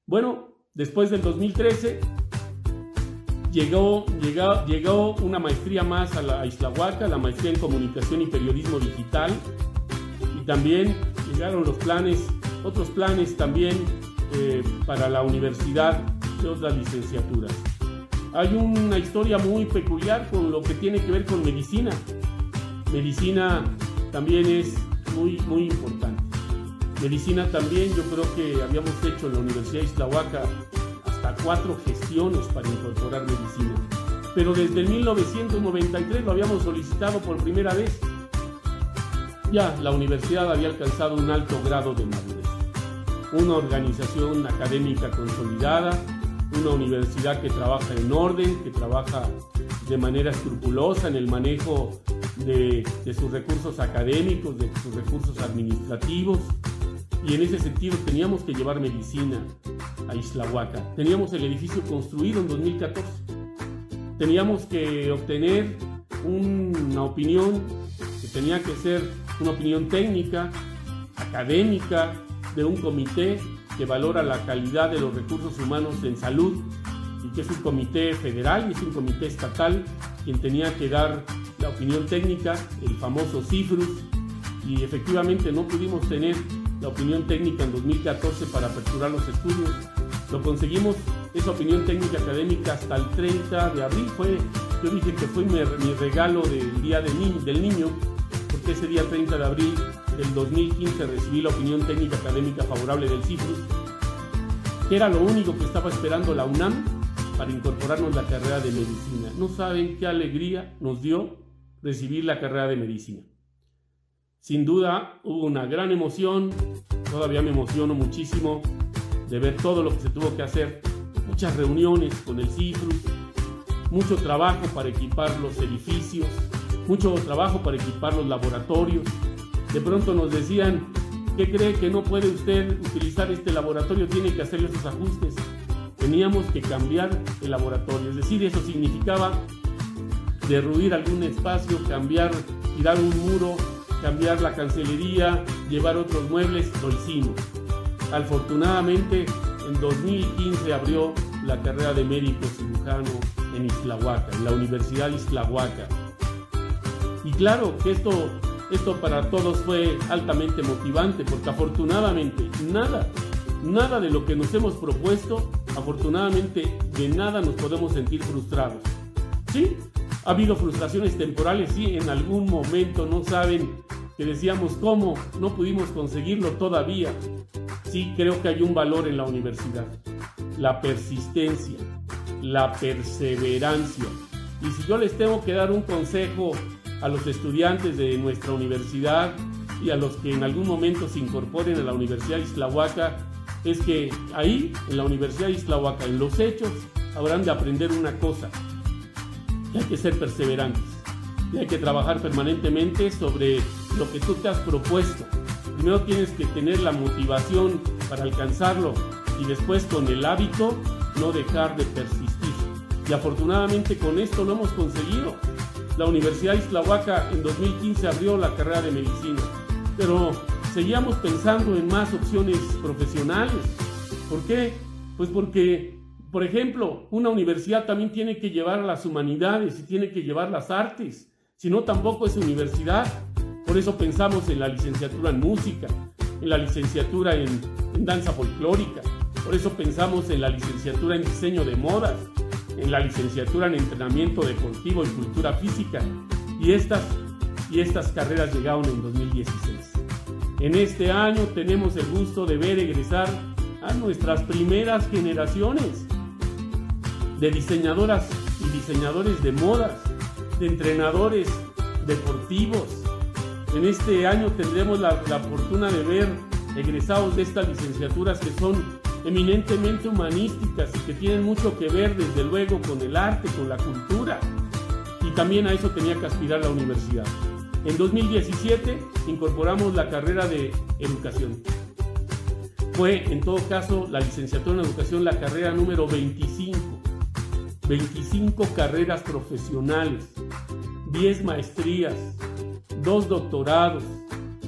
Bueno, después del 2013 llegó, llegó, llegó una maestría más a la Isla Huaca, la maestría en Comunicación y Periodismo Digital, y también llegaron los planes, otros planes también eh, para la universidad de otras licenciaturas. Hay una historia muy peculiar con lo que tiene que ver con medicina. Medicina también es muy, muy importante. Medicina también, yo creo que habíamos hecho en la Universidad de Islahuaca hasta cuatro gestiones para incorporar medicina. Pero desde el 1993 lo habíamos solicitado por primera vez. Ya la universidad había alcanzado un alto grado de madurez. Una organización académica consolidada, una universidad que trabaja en orden, que trabaja de manera escrupulosa en el manejo de, sus recursos académicos, de sus recursos administrativos. Y en ese sentido teníamos que llevar medicina a Islahuaca. Teníamos el edificio construido en 2014. Teníamos que obtener una opinión que tenía que ser una opinión técnica, académica, de un comité que valora la calidad de los recursos humanos en salud y que es un comité federal y es un comité estatal quien tenía que dar la opinión técnica, el famoso CIFRUS, y efectivamente no pudimos tener la opinión técnica en 2014 para aperturar los estudios. Lo conseguimos, esa opinión técnica académica, hasta el 30 de abril. Fue, yo dije que fue mi, regalo del Día del Niño, del Niño, porque ese día 30 de abril del 2015 recibí la opinión técnica académica favorable del CIFRUS, que era lo único que estaba esperando la UNAM para incorporarnos la carrera de medicina. No saben qué alegría nos dio recibir la carrera de medicina. Sin duda hubo una gran emoción, todavía me emociono muchísimo de ver todo lo que se tuvo que hacer, muchas reuniones con el CIFRUS, mucho trabajo para equipar los edificios, mucho trabajo para equipar los laboratorios, de pronto nos decían, ¿qué cree que no puede usted utilizar este laboratorio? Tiene que hacerle sus ajustes. Teníamos que cambiar el laboratorio, es decir, eso significaba derruir algún espacio, cambiar, tirar un muro, cambiar la cancelería, llevar otros muebles, lo hicimos. Afortunadamente, en 2015 abrió la carrera de médico cirujano en Islahuaca, en la Universidad de Islahuaca. Y claro que esto, esto para todos fue altamente motivante, porque afortunadamente nada, nada de lo que nos hemos propuesto, afortunadamente de nada nos podemos sentir frustrados. Sí, ha habido frustraciones temporales, sí, en algún momento no saben que decíamos cómo no pudimos conseguirlo todavía. Sí, creo que hay un valor en la universidad, la persistencia, la perseverancia. Y si yo les tengo que dar un consejo a los estudiantes de nuestra universidad y a los que en algún momento se incorporen a la Universidad Islahuaca, es que ahí, en la Universidad Islahuaca, en los hechos, habrán de aprender una cosa, hay que ser perseverantes y hay que trabajar permanentemente sobre lo que tú te has propuesto. Primero tienes que tener la motivación para alcanzarlo y después con el hábito no dejar de persistir. Y afortunadamente con esto lo hemos conseguido. La Universidad Islahuaca en 2015 abrió la carrera de medicina, pero seguíamos pensando en más opciones profesionales. ¿Por qué? Pues porque por ejemplo, una universidad también tiene que llevar las humanidades y tiene que llevar las artes, si no tampoco es universidad. Por eso pensamos en la licenciatura en música, en la licenciatura en, danza folclórica, por eso pensamos en la licenciatura en diseño de modas, en la licenciatura en entrenamiento deportivo y cultura física. Y estas, y estas carreras llegaron en 2016. En este año tenemos el gusto de ver egresar a nuestras primeras generaciones de diseñadoras y diseñadores de modas, de entrenadores deportivos. En este año tendremos la, fortuna de ver egresados de estas licenciaturas que son eminentemente humanísticas y que tienen mucho que ver desde luego con el arte, con la cultura. Y también a eso tenía que aspirar la universidad. En 2017 incorporamos la carrera de educación. Fue en todo caso la licenciatura en educación la carrera número 25 25 carreras profesionales, 10 maestrías, 2 doctorados,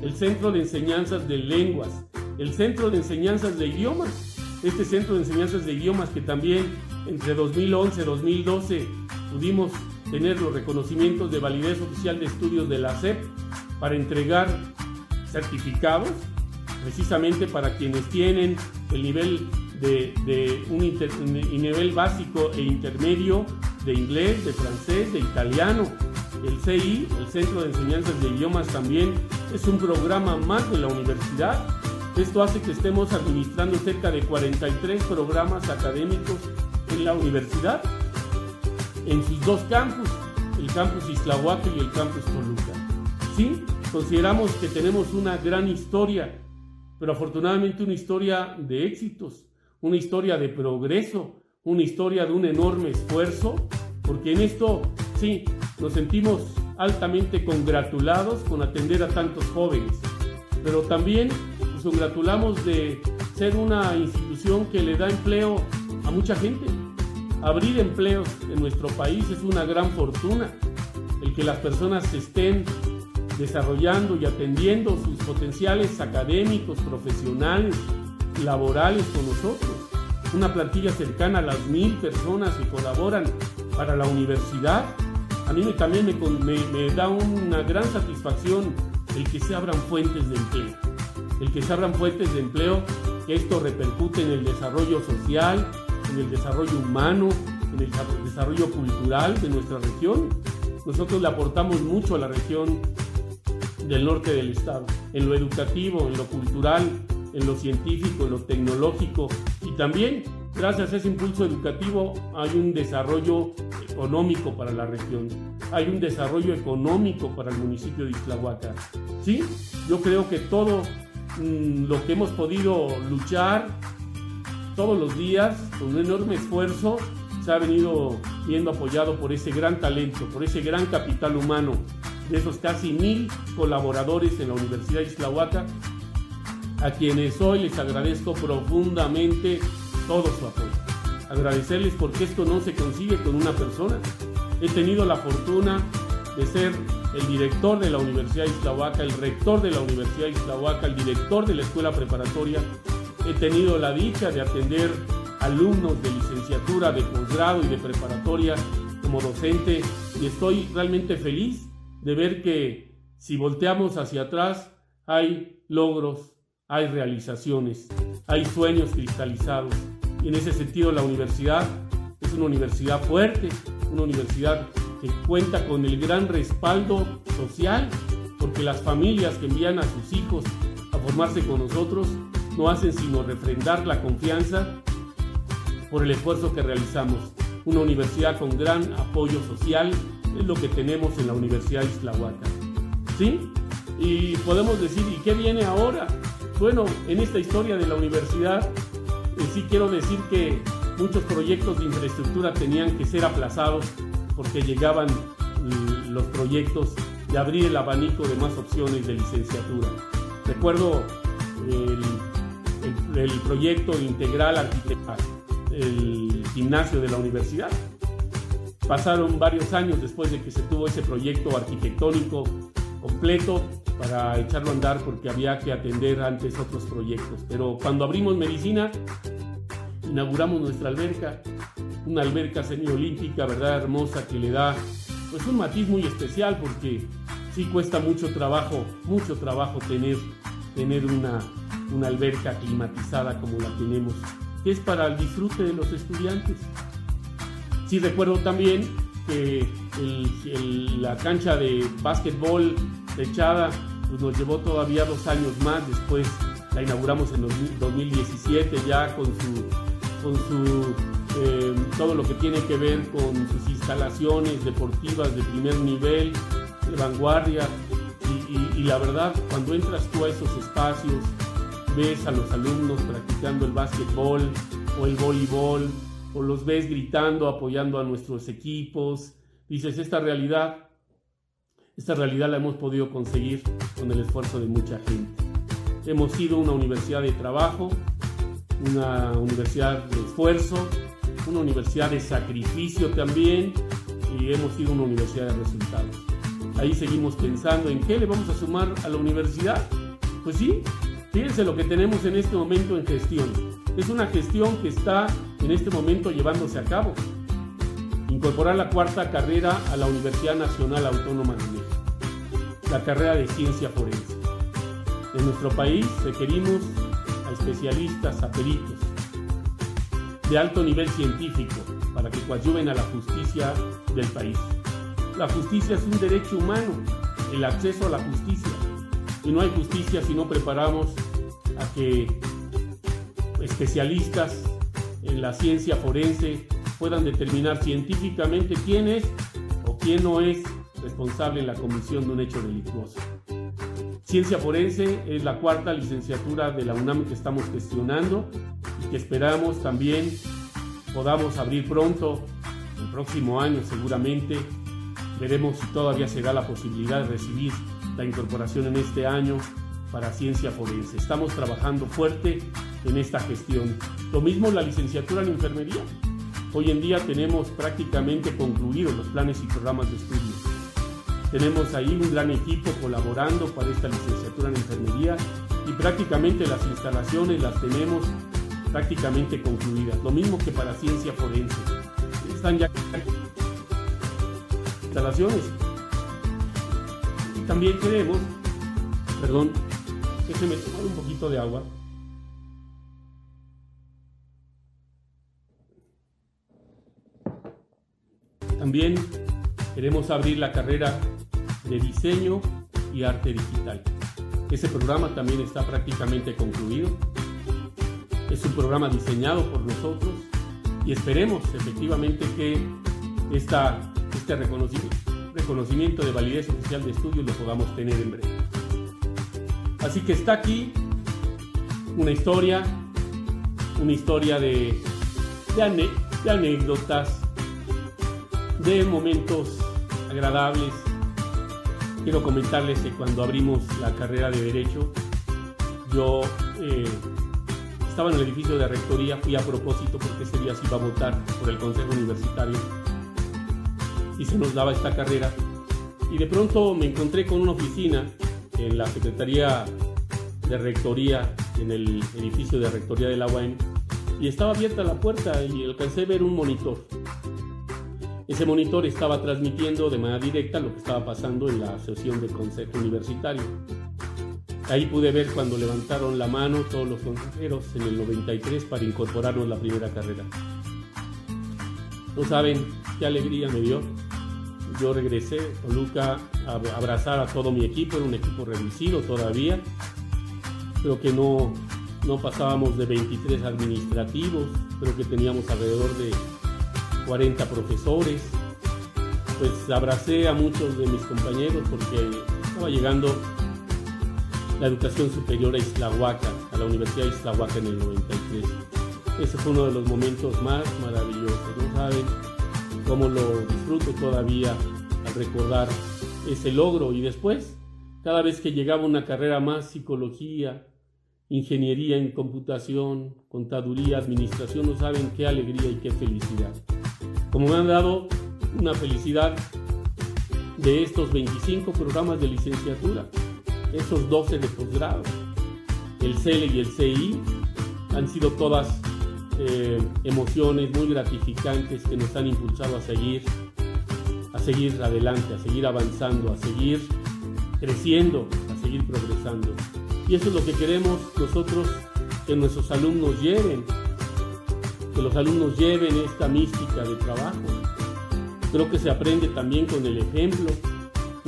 el Centro de Enseñanzas de Lenguas, el Centro de Enseñanzas de Idiomas, este Centro de Enseñanzas de Idiomas que también entre 2011 y 2012 pudimos tener los reconocimientos de validez oficial de estudios de la SEP para entregar certificados precisamente para quienes tienen el nivel de, un, nivel básico e intermedio de inglés, de francés, de italiano. El CI, el Centro de Enseñanzas de Idiomas también, es un programa más de la universidad. Esto hace que estemos administrando cerca de 43 programas académicos en la universidad, en sus dos campus, el campus Islahuaca y el campus Toluca. Sí, consideramos que tenemos una gran historia, pero afortunadamente una historia de éxitos, una historia de progreso, una historia de un enorme esfuerzo, porque en esto sí, nos sentimos altamente congratulados con atender a tantos jóvenes, pero también nos congratulamos de ser una institución que le da empleo a mucha gente. Abrir empleos en nuestro país es una gran fortuna. El que las personas estén desarrollando y atendiendo sus potenciales académicos, profesionales, laborales con nosotros. Una plantilla cercana a las mil personas que colaboran para la universidad. A mí también me, da una gran satisfacción el que se abran fuentes de empleo. El que se abran fuentes de empleo, que esto repercute en el desarrollo social, en el desarrollo humano, en el desarrollo cultural de nuestra región. Nosotros le aportamos mucho a la región del norte del estado, en lo educativo, en lo cultural, en lo científico, en lo tecnológico y también gracias a ese impulso educativo hay un desarrollo económico para la región, hay un desarrollo económico para el municipio de Islahuaca. Sí, yo creo que todo lo que hemos podido luchar todos los días con un enorme esfuerzo se ha venido viendo apoyado por ese gran talento, por ese gran capital humano de esos casi mil colaboradores en la Universidad de Islahuaca, a quienes hoy les agradezco profundamente todo su apoyo. Agradecerles porque esto no se consigue con una persona. He tenido la fortuna de ser el director de la Universidad de el rector de la Universidad de el director de la escuela preparatoria. He tenido la dicha de atender alumnos de licenciatura, de posgrado y de preparatoria como docente y estoy realmente feliz de ver que si volteamos hacia atrás hay logros, hay realizaciones, hay sueños cristalizados y en ese sentido la universidad es una universidad fuerte, una universidad que cuenta con el gran respaldo social porque las familias que envían a sus hijos a formarse con nosotros no hacen sino refrendar la confianza por el esfuerzo que realizamos. Una universidad con gran apoyo social es lo que tenemos en la Universidad Islahuaca. ¿Sí? Y podemos decir, ¿y qué viene ahora? Bueno, en esta historia de la universidad, eh, sí quiero decir que muchos proyectos de infraestructura tenían que ser aplazados porque llegaban mm, los proyectos de abrir el abanico de más opciones de licenciatura. Recuerdo el, proyecto integral arquitectónico el gimnasio de la universidad. Pasaron varios años después de que se tuvo ese proyecto arquitectónico completo para echarlo a andar porque había que atender antes otros proyectos. Pero cuando abrimos medicina, inauguramos nuestra alberca, una alberca semiolímpica, ¿verdad? Hermosa, que le da pues un matiz muy especial porque sí cuesta mucho trabajo, mucho trabajo tener, tener una, una alberca climatizada como la tenemos que es para el disfrute de los estudiantes. Sí recuerdo también que la cancha de básquetbol techada pues nos llevó todavía dos años más, después la inauguramos en 2017 ya con su, con su eh, todo lo que tiene que ver con sus instalaciones deportivas de primer nivel, de vanguardia, y la verdad, cuando entras tú a esos espacios, ves a los alumnos practicando el básquetbol o el voleibol, o los ves gritando, apoyando a nuestros equipos. Dices, esta realidad, esta realidad la hemos podido conseguir con el esfuerzo de mucha gente. Hemos sido una universidad de trabajo, una universidad de esfuerzo, una universidad de sacrificio también y hemos sido una universidad de resultados. Ahí seguimos pensando en qué le vamos a sumar a la universidad. Pues sí, Fíjense lo que tenemos en este momento en gestión. Es una gestión que está en este momento llevándose a cabo. Incorporar la cuarta carrera a la Universidad Nacional Autónoma de México, la carrera de ciencia forense. En nuestro país requerimos a especialistas, a peritos de alto nivel científico para que coadyuven a la justicia del país. La justicia es un derecho humano, el acceso a la justicia y no hay justicia si no preparamos a que especialistas en la ciencia forense puedan determinar científicamente quién es o quién no es responsable en la comisión de un hecho delictuoso. Ciencia forense es la cuarta licenciatura de la UNAM que estamos gestionando que esperamos también podamos abrir pronto, el próximo año seguramente. Veremos si todavía se da la posibilidad de recibir la incorporación en este año para ciencia forense. Estamos trabajando fuerte en esta gestión. Lo mismo la licenciatura en enfermería. Hoy en día tenemos prácticamente concluidos los planes y programas de estudio. Tenemos ahí un gran equipo colaborando para esta licenciatura en enfermería y prácticamente las instalaciones las tenemos prácticamente concluidas. Lo mismo que para ciencia forense. Están ya instalaciones también queremos, perdón, que se me tome un poquito de agua. También queremos abrir la carrera de diseño y arte digital. Ese programa también está prácticamente concluido. Es un programa diseñado por nosotros y esperemos efectivamente que esta, este reconocimiento de validez oficial de estudios lo podamos tener en breve. Así que está aquí una historia, una historia de, de, anécdotas, de momentos agradables, quiero comentarles que cuando abrimos la carrera de Derecho, yo eh, estaba en el edificio de rectoría, fui a propósito porque ese día se iba a votar por el Consejo Universitario y se nos daba esta carrera. Y de pronto me encontré con una oficina en la Secretaría de Rectoría, en el edificio de Rectoría del la y estaba abierta la puerta y alcancé a ver un monitor. Ese monitor estaba transmitiendo de manera directa lo que estaba pasando en la sesión del Consejo Universitario. Ahí pude ver cuando levantaron la mano todos los consejeros en el 93 para incorporarnos la primera carrera. No saben qué alegría me dio. Yo regresé con Luca a abrazar a todo mi equipo, era un equipo reducido todavía. Creo que no, no pasábamos de 23 administrativos, creo que teníamos alrededor de 40 profesores. Pues abracé a muchos de mis compañeros porque estaba llegando la educación superior a Islahuaca, a la Universidad de Islahuaca en el 93. Ese fue uno de los momentos más maravillosos. No saben cómo lo disfruto todavía al recordar ese logro. Y después, cada vez que llegaba una carrera más, psicología, ingeniería en computación, contaduría, administración, no saben qué alegría y qué felicidad. Como me han dado una felicidad de estos 25 programas de licenciatura esos 12 de posgrado. El CELE y el CI han sido todas eh, emociones muy gratificantes que nos han impulsado a seguir, a seguir adelante, a seguir avanzando, a seguir creciendo, a seguir progresando. Y eso es lo que queremos nosotros que nuestros alumnos lleven, que los alumnos lleven esta mística de trabajo. Creo que se aprende también con el ejemplo,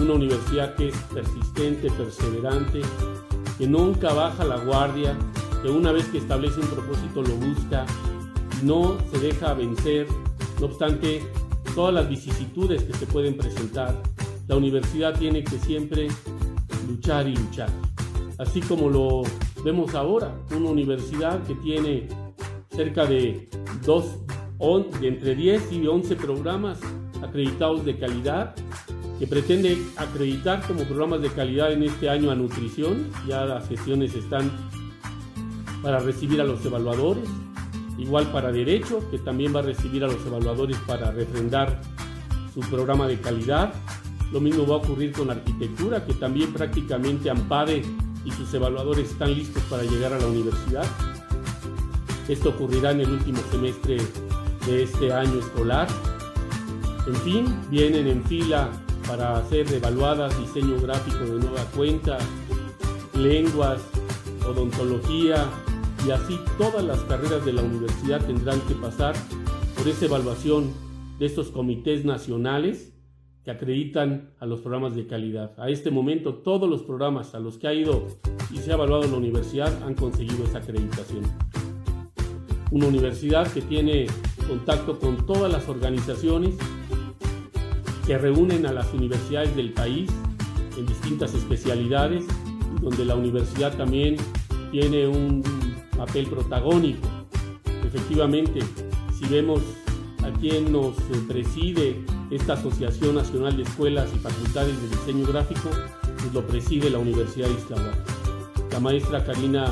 una universidad que es persistente, perseverante, que nunca baja la guardia, que una vez que establece un propósito lo busca, no se deja vencer, no obstante todas las vicisitudes que se pueden presentar, la universidad tiene que siempre luchar y luchar. Así como lo vemos ahora, una universidad que tiene cerca de dos, de entre 10 y 11 programas acreditados de calidad, que pretende acreditar como programas de calidad en este año a nutrición. Ya las sesiones están para recibir a los evaluadores. Igual para derecho, que también va a recibir a los evaluadores para refrendar su programa de calidad. Lo mismo va a ocurrir con arquitectura, que también prácticamente Ampade y sus evaluadores están listos para llegar a la universidad. Esto ocurrirá en el último semestre de este año escolar. En fin, vienen en fila para ser evaluadas diseño gráfico de nueva cuenta, lenguas, odontología y así todas las carreras de la universidad tendrán que pasar por esa evaluación de estos comités nacionales que acreditan a los programas de calidad. A este momento todos los programas a los que ha ido y se ha evaluado la universidad han conseguido esa acreditación. Una universidad que tiene contacto con todas las organizaciones que reúnen a las universidades del país en distintas especialidades, donde la universidad también tiene un papel protagónico. Efectivamente, si vemos a quien nos preside esta Asociación Nacional de Escuelas y Facultades de Diseño Gráfico, pues lo preside la Universidad de Isla La maestra Karina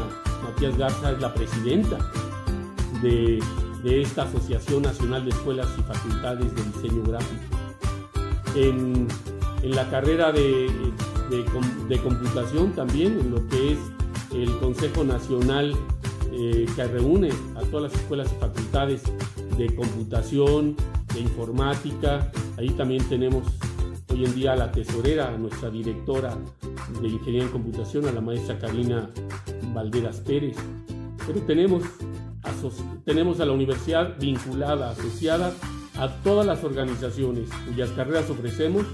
Matías Garza es la presidenta de, de esta Asociación Nacional de Escuelas y Facultades de Diseño Gráfico en, la carrera de, computación también, en lo que es el Consejo Nacional eh, que reúne a todas las escuelas y facultades de computación, de informática. Ahí también tenemos hoy en día a la tesorera, a nuestra directora de Ingeniería en Computación, a la maestra Karina Valderas Pérez. Pero tenemos, tenemos a la universidad vinculada, asociada a todas las organizaciones cuyas carreras ofrecemos,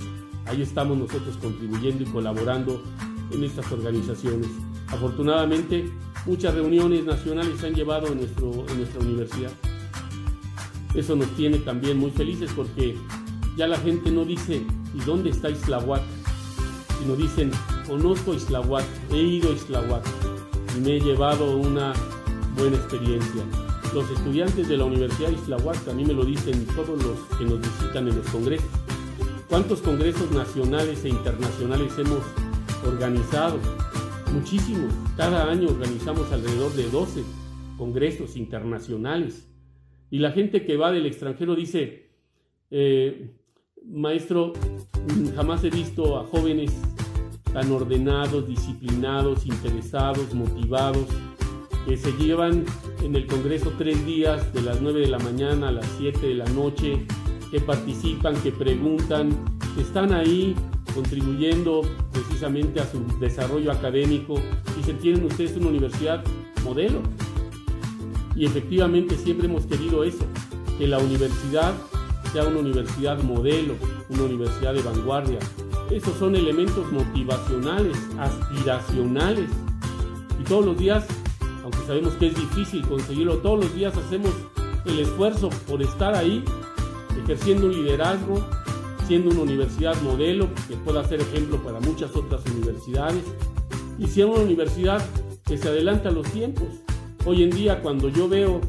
ahí estamos nosotros contribuyendo y colaborando en estas organizaciones. Afortunadamente, muchas reuniones nacionales se han llevado en, nuestro, en nuestra universidad. Eso nos tiene también muy felices porque ya la gente no dice, ¿y dónde está Islahuac? Sino dicen, conozco Islahuac, he ido a Islahuac y me he llevado una buena experiencia los estudiantes de la Universidad de Islahuac, a mí me lo dicen todos los que nos visitan en los congresos. ¿Cuántos congresos nacionales e internacionales hemos organizado? Muchísimos. Cada año organizamos alrededor de 12 congresos internacionales. Y la gente que va del extranjero dice, eh, maestro, jamás he visto a jóvenes tan ordenados, disciplinados, interesados, motivados, que se llevan en el Congreso tres días, de las 9 de la mañana a las 7 de la noche, que participan, que preguntan, que están ahí contribuyendo precisamente a su desarrollo académico y se tienen ustedes una universidad modelo. Y efectivamente siempre hemos querido eso, que la universidad sea una universidad modelo, una universidad de vanguardia. Esos son elementos motivacionales, aspiracionales. Y todos los días sabemos que es difícil conseguirlo, todos los días hacemos el esfuerzo por estar ahí, ejerciendo un liderazgo, siendo una universidad modelo que pueda ser ejemplo para muchas otras universidades y siendo una universidad que se adelanta a los tiempos. Hoy en día cuando yo veo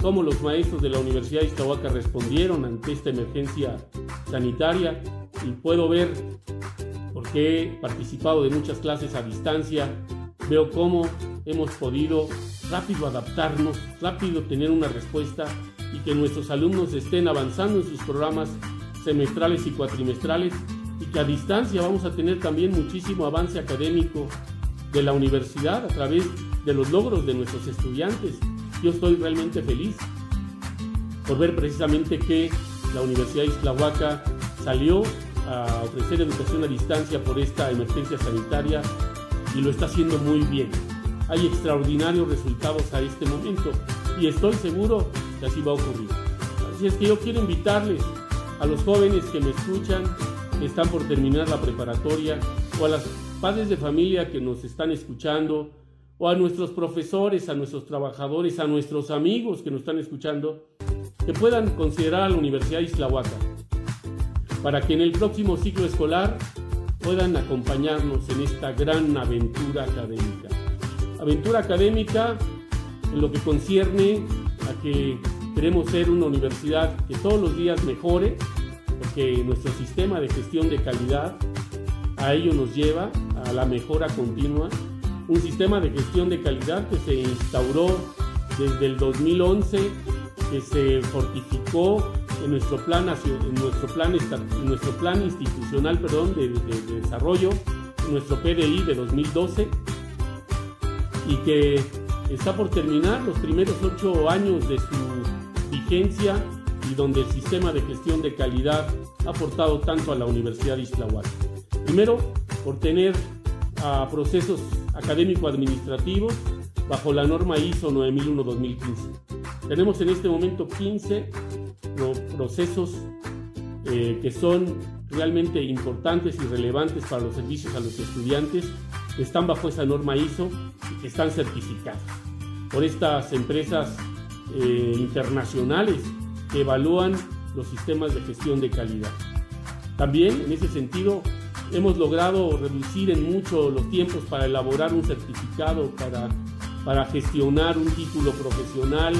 cómo los maestros de la Universidad de Iztahuaca respondieron ante esta emergencia sanitaria y puedo ver, porque he participado de muchas clases a distancia, veo cómo hemos podido rápido adaptarnos, rápido tener una respuesta y que nuestros alumnos estén avanzando en sus programas semestrales y cuatrimestrales y que a distancia vamos a tener también muchísimo avance académico de la universidad a través de los logros de nuestros estudiantes. Yo estoy realmente feliz por ver precisamente que la Universidad de Islahuaca salió a ofrecer educación a distancia por esta emergencia sanitaria y lo está haciendo muy bien. Hay extraordinarios resultados a este momento y estoy seguro que así va a ocurrir. Así es que yo quiero invitarles a los jóvenes que me escuchan, que están por terminar la preparatoria, o a los padres de familia que nos están escuchando, o a nuestros profesores, a nuestros trabajadores, a nuestros amigos que nos están escuchando, que puedan considerar a la Universidad Islahuaca, para que en el próximo ciclo escolar puedan acompañarnos en esta gran aventura académica. Aventura académica en lo que concierne a que queremos ser una universidad que todos los días mejore, porque nuestro sistema de gestión de calidad a ello nos lleva a la mejora continua. Un sistema de gestión de calidad que se instauró desde el 2011, que se fortificó en nuestro plan, en nuestro plan, en nuestro plan institucional perdón, de, desarrollo, nuestro PDI de 2012, y que está por terminar los primeros ocho años de su vigencia y donde el sistema de gestión de calidad ha aportado tanto a la Universidad de Islahuaca. Primero, por tener a procesos académico-administrativos bajo la norma ISO 9001-2015. Tenemos en este momento 15 procesos eh, que son realmente importantes y relevantes para los servicios a los estudiantes, están bajo esa norma ISO y están certificados por estas empresas eh, internacionales que evalúan los sistemas de gestión de calidad. También en ese sentido hemos logrado reducir en mucho los tiempos para elaborar un certificado, para, para gestionar un título profesional,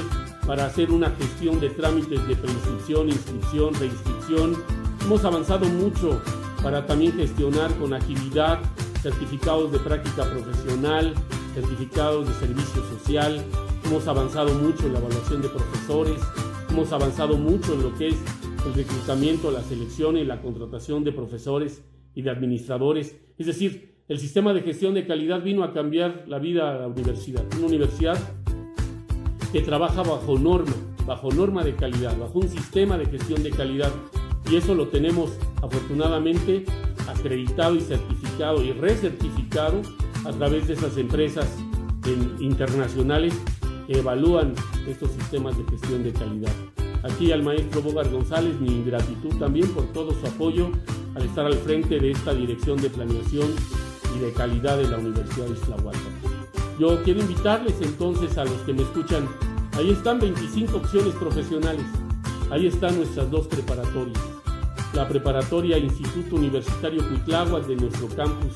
para hacer una gestión de trámites de preinscripción, inscripción, reinscripción. Hemos avanzado mucho para también gestionar con agilidad certificados de práctica profesional, certificados de servicio social. Hemos avanzado mucho en la evaluación de profesores, hemos avanzado mucho en lo que es el reclutamiento, la selección y la contratación de profesores y de administradores. Es decir, el sistema de gestión de calidad vino a cambiar la vida a la universidad. Una universidad que trabaja bajo norma, bajo norma de calidad, bajo un sistema de gestión de calidad. Y eso lo tenemos afortunadamente acreditado y certificado y recertificado a través de esas empresas internacionales que evalúan estos sistemas de gestión de calidad. Aquí al maestro Bogar González mi gratitud también por todo su apoyo al estar al frente de esta dirección de planeación y de calidad de la Universidad de Islahuaca. Yo quiero invitarles entonces a los que me escuchan, ahí están 25 opciones profesionales, ahí están nuestras dos preparatorias. La preparatoria Instituto Universitario Cuitláhuac de nuestro campus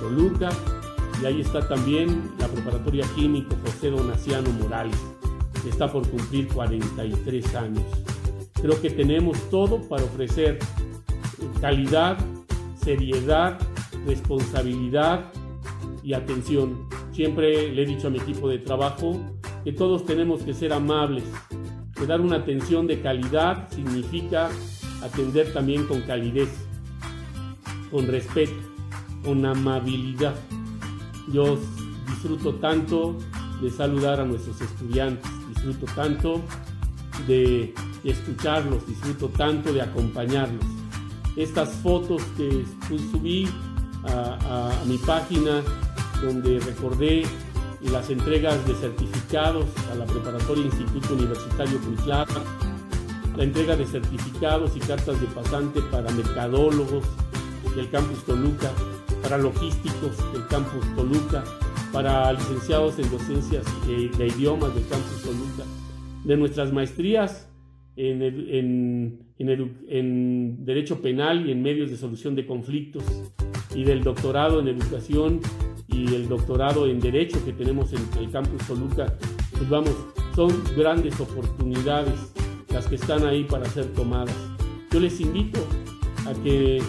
Toluca, y ahí está también la preparatoria químico José Donaciano Morales, que está por cumplir 43 años. Creo que tenemos todo para ofrecer calidad, seriedad, responsabilidad y atención. Siempre le he dicho a mi equipo de trabajo que todos tenemos que ser amables, que dar una atención de calidad significa atender también con calidez, con respeto, con amabilidad. Yo disfruto tanto de saludar a nuestros estudiantes, disfruto tanto de escucharlos, disfruto tanto de acompañarlos. Estas fotos que subí a, mi página donde recordé las entregas de certificados a la Preparatoria Instituto Universitario Cuitlapa, la entrega de certificados y cartas de pasante para mercadólogos del campus Toluca, para logísticos del campus Toluca, para licenciados en docencias de, idiomas del campus Toluca, de nuestras maestrías en, en, en Derecho Penal y en Medios de Solución de Conflictos, y del doctorado en Educación y el doctorado en Derecho que tenemos en el campus Toluca, pues vamos, son grandes oportunidades las que están ahí para ser tomadas. Yo les invito a que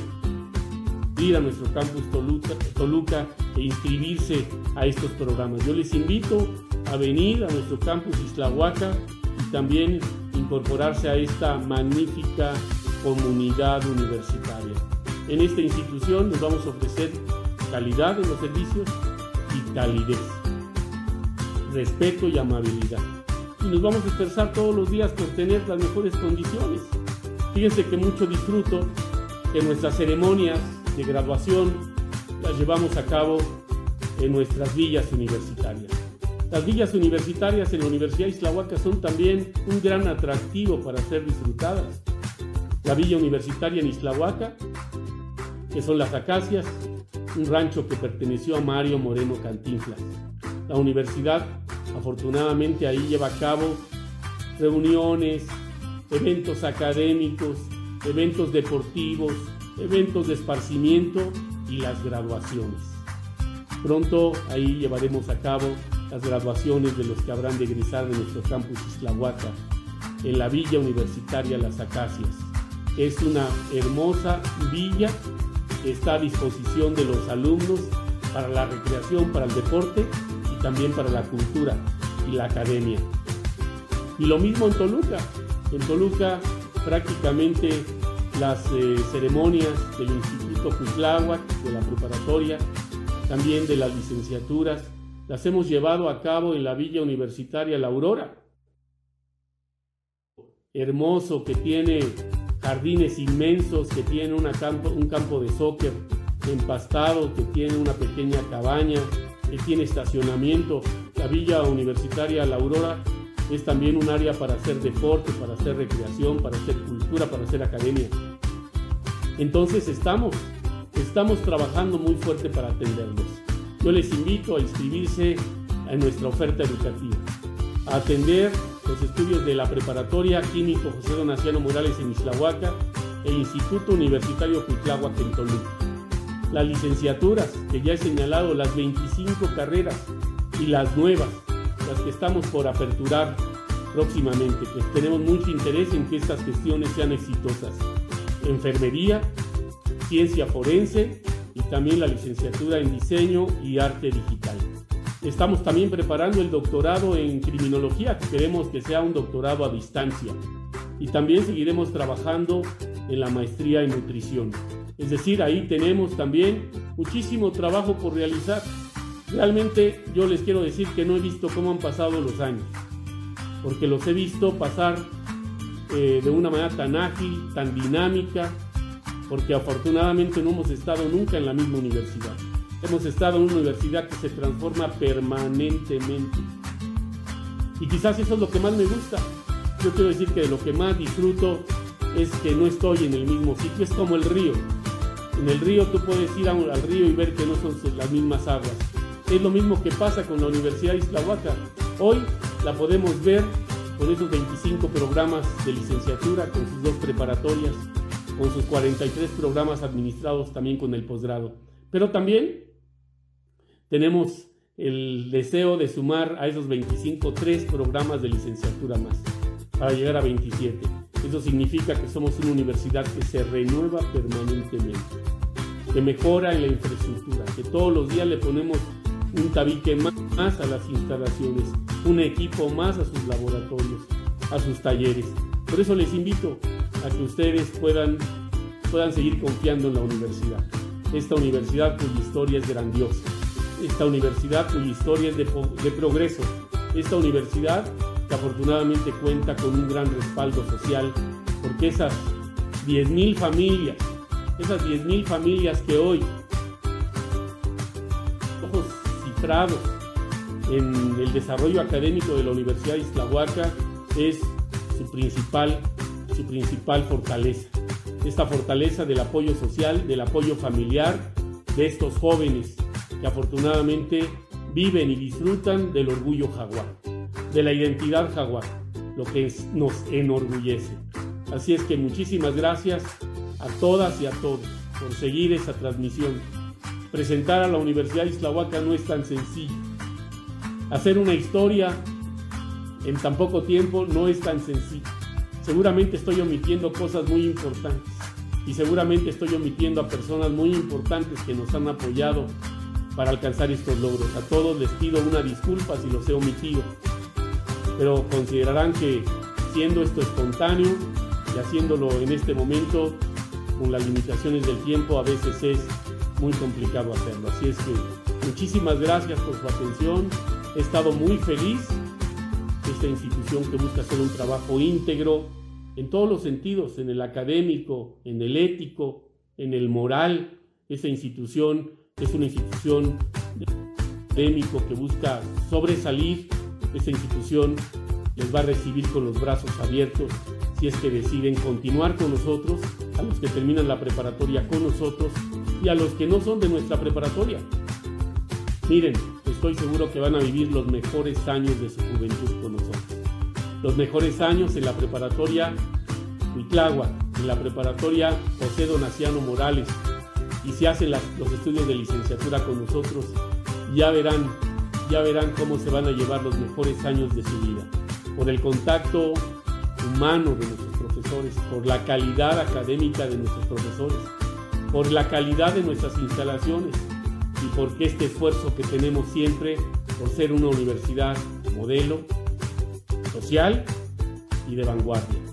ir a nuestro campus Toluca, Toluca e inscribirse a estos programas. Yo les invito a venir a nuestro campus Islahuaca y también incorporarse a esta magnífica comunidad universitaria. En esta institución les vamos a ofrecer calidad en los servicios y calidez, respeto y amabilidad. Y nos vamos a esforzar todos los días por tener las mejores condiciones. Fíjense que mucho disfruto que nuestras ceremonias de graduación las llevamos a cabo en nuestras villas universitarias. Las villas universitarias en la Universidad Islahuaca son también un gran atractivo para ser disfrutadas. La villa universitaria en Islahuaca que son las Acacias, un rancho que perteneció a Mario Moreno Cantinflas. La universidad, afortunadamente, ahí lleva a cabo reuniones, eventos académicos, eventos deportivos, eventos de esparcimiento y las graduaciones. Pronto ahí llevaremos a cabo las graduaciones de los que habrán de egresar de nuestro campus Islahuaca en la Villa Universitaria Las Acacias. Es una hermosa villa está a disposición de los alumnos para la recreación, para el deporte también para la cultura y la academia. Y lo mismo en Toluca. En Toluca prácticamente las eh, ceremonias del Instituto Cuitláhuac, de la preparatoria, también de las licenciaturas, las hemos llevado a cabo en la Villa Universitaria La Aurora. Hermoso que tiene jardines inmensos que tiene una campo, un campo de soccer empastado, que tiene una pequeña cabaña, tiene estacionamiento. La Villa Universitaria La Aurora es también un área para hacer deporte, para hacer recreación, para hacer cultura, para hacer academia. Entonces estamos, estamos trabajando muy fuerte para atenderlos. Yo les invito a inscribirse en nuestra oferta educativa, a atender los estudios de la preparatoria químico José Donaciano Morales en Islahuaca e Instituto Universitario Cuitláhuac en Toluca. Las licenciaturas, que ya he señalado, las 25 carreras y las nuevas, las que estamos por aperturar próximamente, pues tenemos mucho interés en que estas gestiones sean exitosas. Enfermería, ciencia forense y también la licenciatura en diseño y arte digital. Estamos también preparando el doctorado en criminología, que queremos que sea un doctorado a distancia. Y también seguiremos trabajando en la maestría en nutrición. Es decir, ahí tenemos también muchísimo trabajo por realizar. Realmente yo les quiero decir que no he visto cómo han pasado los años, porque los he visto pasar eh, de una manera tan ágil, tan dinámica, porque afortunadamente no hemos estado nunca en la misma universidad. Hemos estado en una universidad que se transforma permanentemente. Y quizás eso es lo que más me gusta. Yo quiero decir que lo que más disfruto es que no estoy en el mismo sitio. Es como el río. En el río tú puedes ir al río y ver que no son las mismas aguas. Es lo mismo que pasa con la Universidad de Islahuaca. Hoy la podemos ver con esos 25 programas de licenciatura, con sus dos preparatorias, con sus 43 programas administrados también con el posgrado. Pero también tenemos el deseo de sumar a esos 25 tres programas de licenciatura más para llegar a 27. Eso significa que somos una universidad que se renueva permanentemente, que mejora en la infraestructura, que todos los días le ponemos un tabique más a las instalaciones, un equipo más a sus laboratorios, a sus talleres. Por eso les invito a que ustedes puedan, puedan seguir confiando en la universidad. Esta universidad cuya historia es grandiosa. Esta universidad cuya historia es de, de progreso. Esta universidad que afortunadamente cuenta con un gran respaldo social, porque esas 10.000 familias, esas 10.000 familias que hoy, ojos cifrados en el desarrollo académico de la Universidad de Islahuaca, es su principal, su principal fortaleza. Esta fortaleza del apoyo social, del apoyo familiar de estos jóvenes que afortunadamente viven y disfrutan del orgullo jaguar de la identidad jaguar, lo que nos enorgullece. Así es que muchísimas gracias a todas y a todos por seguir esa transmisión. Presentar a la Universidad Islahuaca no es tan sencillo. Hacer una historia en tan poco tiempo no es tan sencillo. Seguramente estoy omitiendo cosas muy importantes y seguramente estoy omitiendo a personas muy importantes que nos han apoyado para alcanzar estos logros. A todos les pido una disculpa si los he omitido pero considerarán que siendo esto espontáneo y haciéndolo en este momento con las limitaciones del tiempo a veces es muy complicado hacerlo. Así es que muchísimas gracias por su atención. He estado muy feliz esta institución que busca hacer un trabajo íntegro en todos los sentidos, en el académico, en el ético, en el moral. Esta institución es una institución académico que busca sobresalir esta institución les va a recibir con los brazos abiertos si es que deciden continuar con nosotros, a los que terminan la preparatoria con nosotros y a los que no son de nuestra preparatoria. Miren, estoy seguro que van a vivir los mejores años de su juventud con nosotros. Los mejores años en la preparatoria Huitlagua, en la preparatoria José Donaciano Morales. Y si hacen los estudios de licenciatura con nosotros, ya verán ya verán cómo se van a llevar los mejores años de su vida. Por el contacto humano de nuestros profesores, por la calidad académica de nuestros profesores, por la calidad de nuestras instalaciones y por este esfuerzo que tenemos siempre por ser una universidad modelo, social y de vanguardia.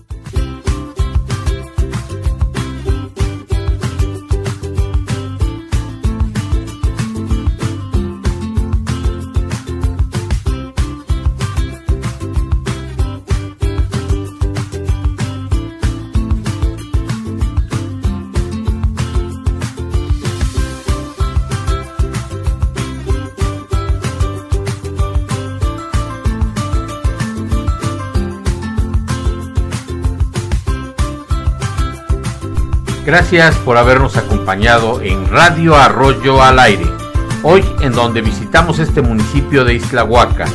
Gracias por habernos acompañado en Radio Arroyo al Aire, hoy en donde visitamos este municipio de Isla Huaca.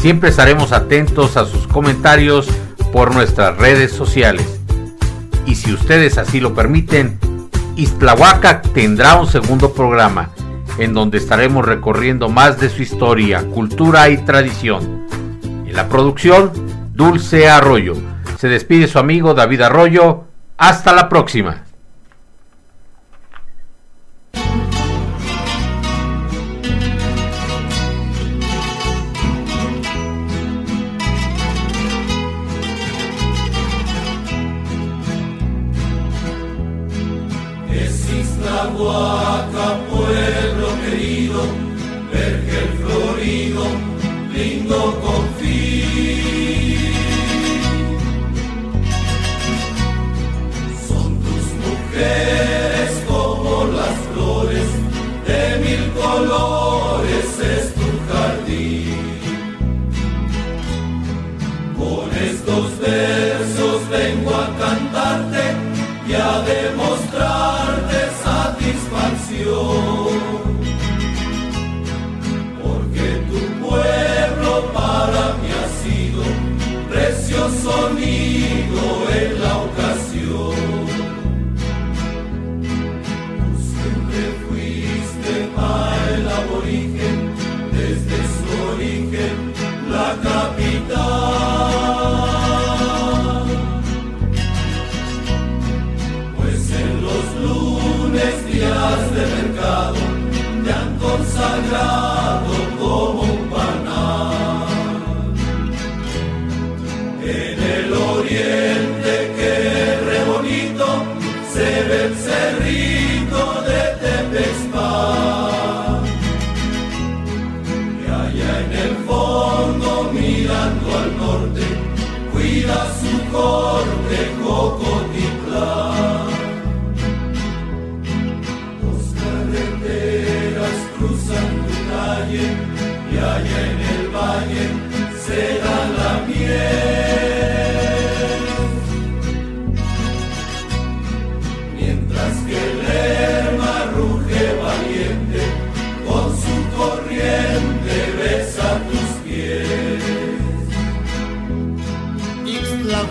Siempre estaremos atentos a sus comentarios por nuestras redes sociales. Y si ustedes así lo permiten, Huaca tendrá un segundo programa en donde estaremos recorriendo más de su historia, cultura y tradición. En la producción, Dulce Arroyo. Se despide su amigo David Arroyo. Hasta la próxima. Huaca, pueblo querido, vergel florido, lindo con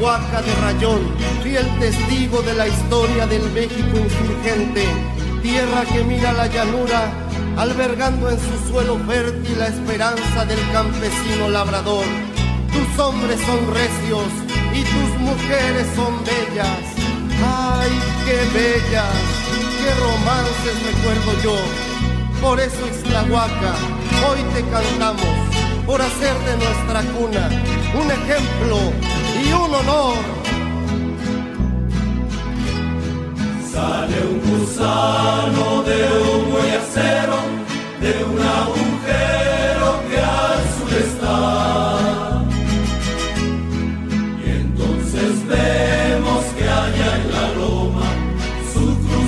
De Rayón, fiel testigo de la historia del México insurgente, tierra que mira la llanura, albergando en su suelo fértil la esperanza del campesino labrador. Tus hombres son recios y tus mujeres son bellas. ¡Ay, qué bellas! ¡Qué romances recuerdo yo! Por eso Huaca, hoy te cantamos por hacer de nuestra cuna un ejemplo un olor. Sale un gusano de humo y acero, de un agujero que al sur está. Y entonces vemos que allá en la loma su cruz.